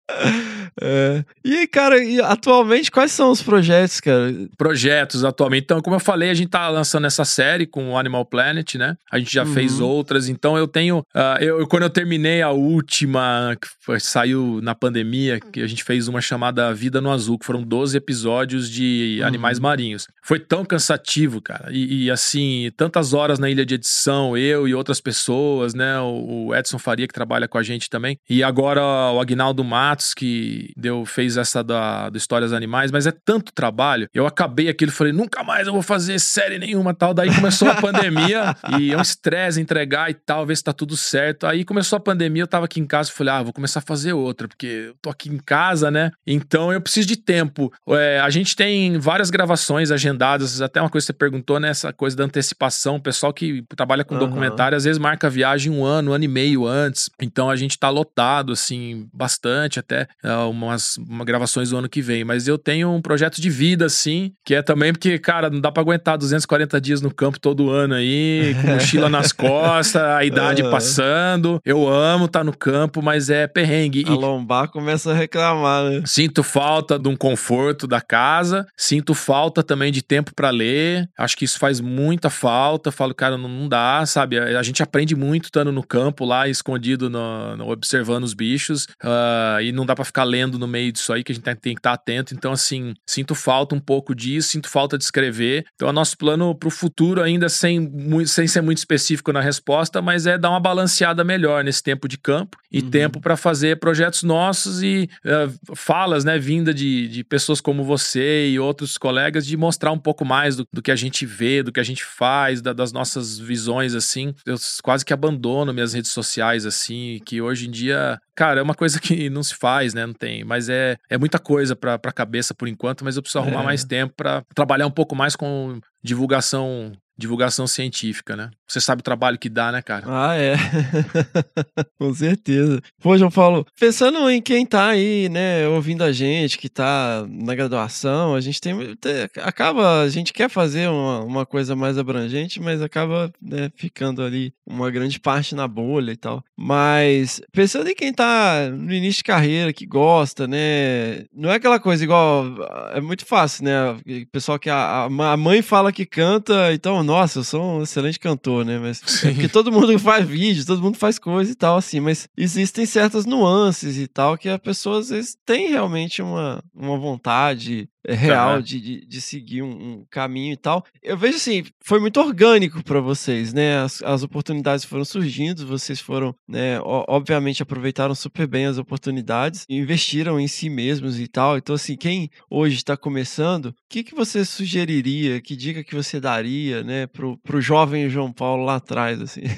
É. E, cara, e atualmente quais são os projetos, cara? projetos atualmente. Então, como eu falei, a gente tá lançando essa série com o Animal Planet, né? A gente já Uhum. fez outras. Então, eu tenho. ah, eu, quando eu terminei a última, que foi- saiu na pandemia, que a gente fez uma chamada Vida no Azul, que foram 12 episódios de Uhum. animais marinhos. Foi tão cansativo, cara. E, e, assim, tantas horas na ilha de edição, eu e outras pessoas, né? O, o Edson Faria, que trabalha com a gente também. E agora o Agnaldo Matos, que deu, fez essa da, do Histórias Animais, mas é tanto trabalho. Eu acabei aquilo e falei, nunca mais eu vou fazer série nenhuma tal. Daí começou a pandemia e é um estresse entregar e tal, ver se tá tudo certo. Aí começou a pandemia, eu tava aqui em casa e falei, ah, vou começar a fazer outra, porque eu tô aqui em casa, né? Então eu preciso de tempo. É, a gente tem várias gravações agendadas, até uma coisa que você perguntou, né? Essa coisa da antecipação. O pessoal que trabalha com Aham. documentário às vezes marca a viagem um ano, um ano e meio antes. Então a gente tá lotado, assim, bastante, até é, umas uma gravações do ano que vem. Mas eu tenho um projeto de vida, assim, que é também porque, cara, não dá pra aguentar 240 dias no campo todo ano aí, com mochila nas costas, a idade passando. Eu amo estar no campo, mas é perrengue. A E lombar começa a reclamar, né? Sinto falta de um conforto da casa, sinto falta também de tempo pra ler. Acho que isso faz muita falta. Falo, cara, não, não dá, sabe? A, a gente aprende muito estando no campo lá, escondido, no, no- observando os bichos, ah, e não dá pra ficar lendo no meio disso aí, que a gente tem, tem que estar atento. Então, assim, sinto falta um pouco disso, sinto falta de escrever. Então, o nosso plano pro futuro, ainda sem, mui- sem ser muito específico na resposta, mas é dar uma balanceada melhor nesse tempo de campo e Uhum. tempo para fazer projetos nossos e eh, falas, né, vinda de, de pessoas como você e outros colegas, de mostrar um pouco mais do, do que a gente vê, do que a gente faz, da- das nossas visões, assim. Eu quase que abandono minhas redes sociais, assim, que hoje em dia, cara, é uma coisa que não se faz, né, não tem, mas é, é muita coisa pra, pra cabeça por enquanto, mas eu preciso arrumar É. mais tempo para trabalhar um pouco mais com divulgação divulgação científica, né? Você sabe o trabalho que dá, né, cara? Ah, é. Com certeza. Pô, João Paulo, pensando em quem tá aí, né, ouvindo a gente, que tá na graduação, a gente tem. te- acaba, a gente quer fazer uma, uma coisa mais abrangente, mas acaba né, ficando ali uma grande parte na bolha e tal. Mas pensando em quem tá no início de carreira, que gosta, né? Não é aquela coisa igual. É muito fácil, né? O pessoal que a, a mãe fala que canta, então, nossa, eu sou um excelente cantor, né? Mas é porque todo mundo faz vídeo, todo mundo faz coisa e tal, assim, mas existem certas nuances e tal que a pessoa às vezes tem realmente uma, uma vontade real Aham. de, de, de seguir um, um caminho e tal. Eu vejo assim, foi muito orgânico para vocês, né? As, as oportunidades foram surgindo, vocês foram, né, obviamente aproveitaram super bem as oportunidades, investiram em si mesmos e tal. Então, assim, quem hoje está começando, o que, que você sugeriria, que dica que você daria, né, pro, pro jovem João Paulo lá atrás, assim?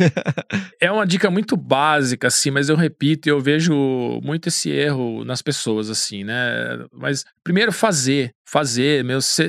É uma dica muito básica, assim, mas eu repito, eu vejo muito esse erro nas pessoas, assim, né? Mas primeiro fazer. Fazer, meu, cê-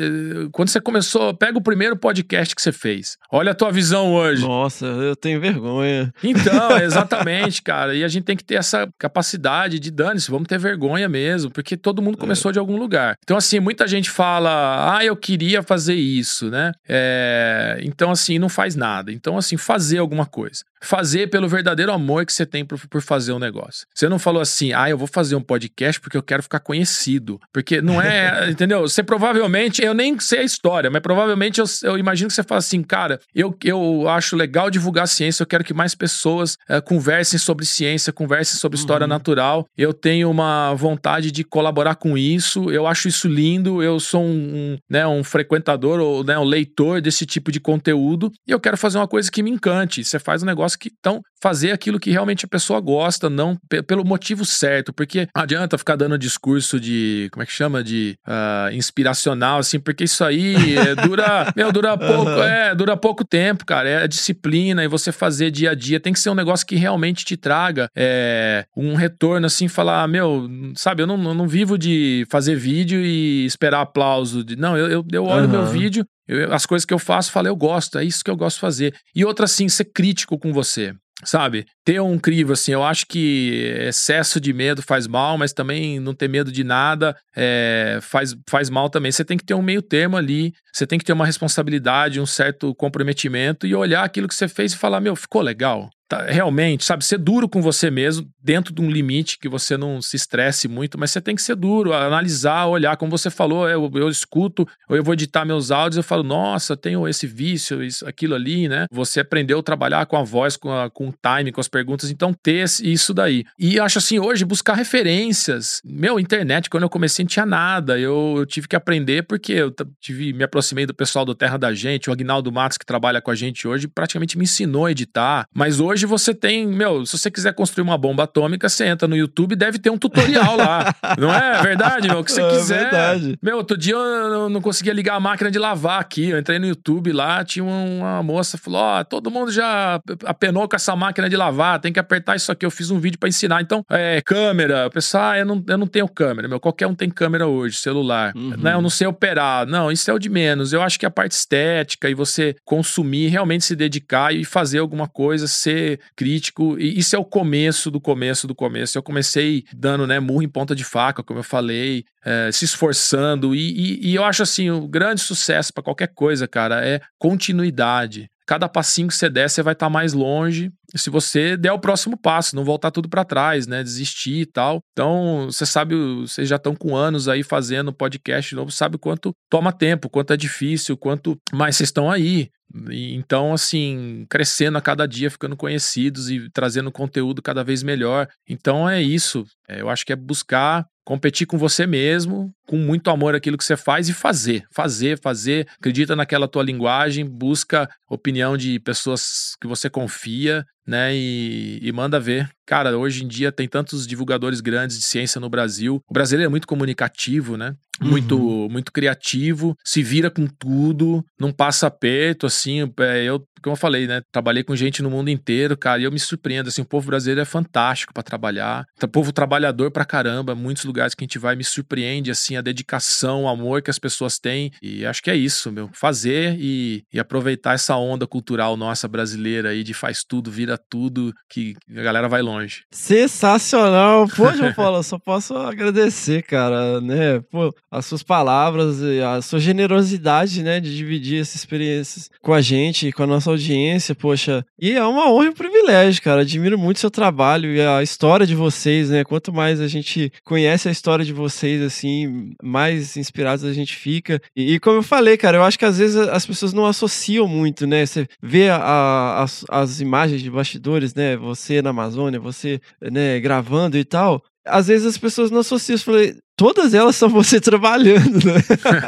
quando você começou, pega o primeiro podcast que você fez. Olha a tua visão hoje. Nossa, eu tenho vergonha. Então, exatamente, cara. E a gente tem que ter essa capacidade de dane-se, vamos ter vergonha mesmo, porque todo mundo começou de algum lugar. Então, assim, muita gente fala, ah, eu queria fazer isso, né? É, Então, assim, não faz nada. Então, assim, fazer alguma coisa. Fazer pelo verdadeiro amor que você tem por, por fazer um negócio. Você não falou assim, ah, eu vou fazer um podcast porque eu quero ficar conhecido. Porque não é, entendeu? Você provavelmente, eu nem sei a história, mas provavelmente eu, eu imagino que você fala assim, cara, eu, eu acho legal divulgar ciência, eu quero que mais pessoas eh, conversem sobre ciência, conversem sobre história natural. Eu tenho uma vontade de colaborar com isso, eu acho isso lindo, eu sou um, um, né, um frequentador ou né, um leitor desse tipo de conteúdo e eu quero fazer uma coisa que me encante. Você faz um negócio que, então, fazer aquilo que realmente a pessoa gosta, não pe- pelo motivo certo, porque não adianta ficar dando discurso de, como é que chama, de ah, inspiracional, assim, porque isso aí eh, dura, meu, dura pouco, é, dura pouco tempo, cara, é disciplina e você fazer dia a dia, tem que ser um negócio que realmente te traga é, um retorno, assim, falar, meu, sabe, eu não, eu não vivo de fazer vídeo e esperar aplauso, de, não, eu, eu, eu olho meu Aham. vídeo, eu- as coisas que eu faço, falo, eu gosto, é isso que eu gosto de fazer. E outra, assim, ser crítico com você. Sabe? Ter um crivo, assim, eu acho que excesso de medo faz mal, mas também não ter medo de nada é, faz, faz mal também. Você tem que ter um meio termo ali, você tem que ter uma responsabilidade, um certo comprometimento e olhar aquilo que você fez e falar: meu, ficou legal. Tá, realmente, sabe, ser duro com você mesmo, dentro de um limite que você não se estresse muito, mas você tem que ser duro, analisar, olhar, como você falou, eu, eu escuto, ou eu vou editar meus áudios, eu falo, nossa, tenho esse vício, isso, aquilo ali, né? Você aprendeu a trabalhar com a voz, com, a, com o time, com as perguntas, então ter isso daí. E acho assim, hoje, buscar referências. Meu, internet, quando eu comecei, não tinha nada. Eu, eu tive que aprender porque eu tive, me aproximei do pessoal do Terra da Gente, o Agnaldo Matos, que trabalha com a gente hoje, praticamente me ensinou a editar. Mas hoje você tem, meu, se você quiser construir uma bomba atômica, você entra no YouTube, deve ter um tutorial lá. Não é verdade, meu? O que você É quiser. verdade. Meu, outro dia eu não- conseguia ligar a máquina de lavar aqui. Eu entrei no YouTube lá, tinha uma moça falou: Ó, todo mundo já apenou com essa máquina de lavar, tem que apertar isso aqui. Eu fiz um vídeo pra ensinar. Então, é, câmera. O pessoal, ah, eu não, eu não tenho câmera, meu. Qualquer um tem câmera hoje, celular. Uhum. Né? Eu não sei operar. Não, isso é o de menos. Eu acho que a parte estética e você consumir, realmente se dedicar e fazer alguma coisa, ser crítico. E isso é o começo do começo do começo. Eu comecei dando, né, murro em ponta de faca, como eu falei, é, se esforçando. E, e- e eu acho assim, o grande sucesso para qualquer coisa, cara, é continuidade. Cada passinho que você der, você vai estar mais longe. Se você der o próximo passo, não voltar tudo para trás, né? Desistir e tal. Então, você sabe, vocês já estão com anos aí fazendo podcast de novo, sabe quanto toma tempo, quanto é difícil, quanto mais vocês estão aí. Então, assim, crescendo a cada dia, ficando conhecidos e trazendo conteúdo cada vez melhor. Então é isso. É, eu acho que é buscar competir com você mesmo, com muito amor aquilo que você faz e fazer, fazer, fazer. Acredita naquela tua linguagem, busca opinião de pessoas que você confia, né? E, e manda ver. Cara, hoje em dia tem tantos divulgadores grandes de ciência no Brasil. O brasileiro é muito comunicativo, né? Muito, muito criativo, se vira com tudo, não passa aperto, assim. é, eu, como eu falei, né? Trabalhei com gente no mundo inteiro, cara, e eu me surpreendo, assim, o povo brasileiro é fantástico pra trabalhar. O povo trabalhador pra caramba, muitos lugares que a gente vai me surpreende, assim, a dedicação, o amor que as pessoas têm. E acho que é isso, meu. Fazer e, e aproveitar essa onda cultural nossa brasileira aí de faz tudo, vira tudo, que a galera vai longe. Sensacional. Pô, João Paulo, eu só posso agradecer, cara, né? Pô, as suas palavras, e a sua generosidade, né, de dividir essas experiências com a gente, com a nossa audiência, poxa. E é uma honra e um privilégio, cara. Admiro muito seu trabalho e a história de vocês, né? Quanto mais a gente conhece a história de vocês, assim, mais inspirados a gente fica. E, e como eu falei, cara, eu acho que às vezes as pessoas não associam muito, né? Você vê a- a- as, as imagens de bastidores, né? Você na Amazônia, você, né, gravando e tal. Às vezes as pessoas não associam. Eu falei, todas elas são você trabalhando, né?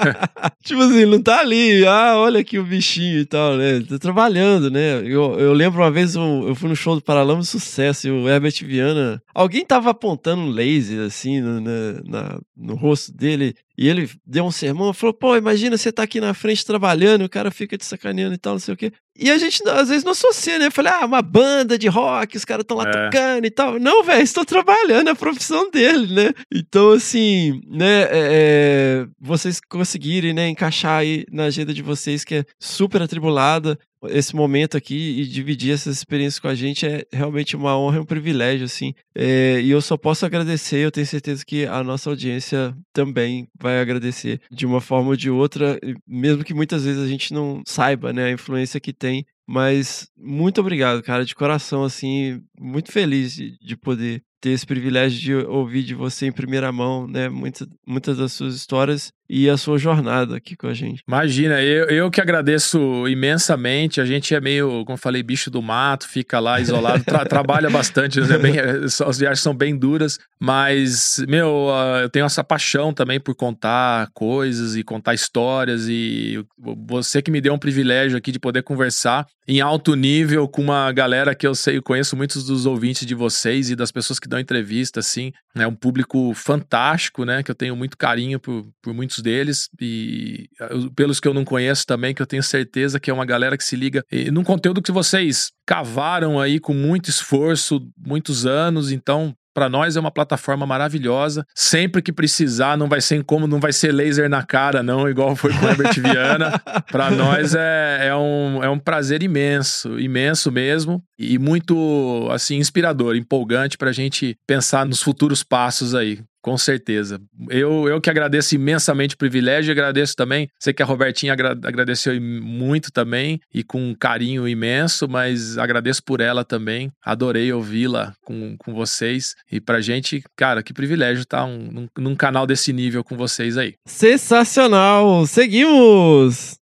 tipo assim, não tá ali, ah, olha aqui o bichinho e tal, né? Tá trabalhando, né? Eu, eu lembro uma vez eu, eu fui no show do Paralama Sucesso e o Herbert Viana. Alguém tava apontando um laser assim no, na- na- no rosto dele E ele deu um sermão, falou: pô, imagina você tá aqui na frente trabalhando, o cara fica te sacaneando e tal, não sei o quê. E a gente, às vezes, não associa, né? Eu falei, ah, uma banda de rock, os caras estão lá É. tocando e tal. Não, velho, estou trabalhando, é a profissão dele, né? Então, assim, né, é, é, vocês conseguirem, né, encaixar aí na agenda de vocês, que é super atribulada, esse momento aqui e dividir essas experiências com a gente é realmente uma honra e um privilégio, assim. É, e eu só posso agradecer, eu tenho certeza que a nossa audiência também vai agradecer de uma forma ou de outra, mesmo que muitas vezes a gente não saiba, né, a influência que tem. Mas muito obrigado, cara, de coração, assim, muito feliz de, de poder ter esse privilégio de ouvir de você em primeira mão, né, muitas, muitas das suas histórias e a sua jornada aqui com a gente. Imagina, eu, eu que agradeço imensamente. A gente é meio, como eu falei, bicho do mato, fica lá isolado, tra- trabalha bastante, né? Bem, as viagens são bem duras, mas, meu, ah, eu tenho essa paixão também por contar coisas e contar histórias. E você que me deu um privilégio aqui de poder conversar em alto nível com uma galera que eu sei, eu conheço muitos dos ouvintes de vocês e das pessoas que dão entrevista, assim. É um público fantástico, né? Que eu tenho muito carinho por, por muitos deles e uh, pelos que eu não conheço também, que eu tenho certeza que é uma galera que se liga e num conteúdo que vocês cavaram aí com muito esforço, muitos anos, então para nós é uma plataforma maravilhosa. Sempre que precisar, não vai ser incômodo, não vai ser laser na cara, não, igual foi com o Herbert Viana. Para nós é, é, um, é um prazer imenso, imenso mesmo, e muito assim inspirador, empolgante para a gente pensar nos futuros passos aí. Com certeza. Eu, eu que agradeço imensamente o privilégio, agradeço também. Sei que a Robertinha agra agradeceu muito também e com um carinho imenso, mas agradeço por ela também. Adorei ouvi-la com, com vocês. E pra gente, cara, que privilégio estar um, num, num canal desse nível com vocês aí. Sensacional! Seguimos!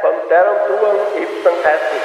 Panteran Tuan Ipsan Essen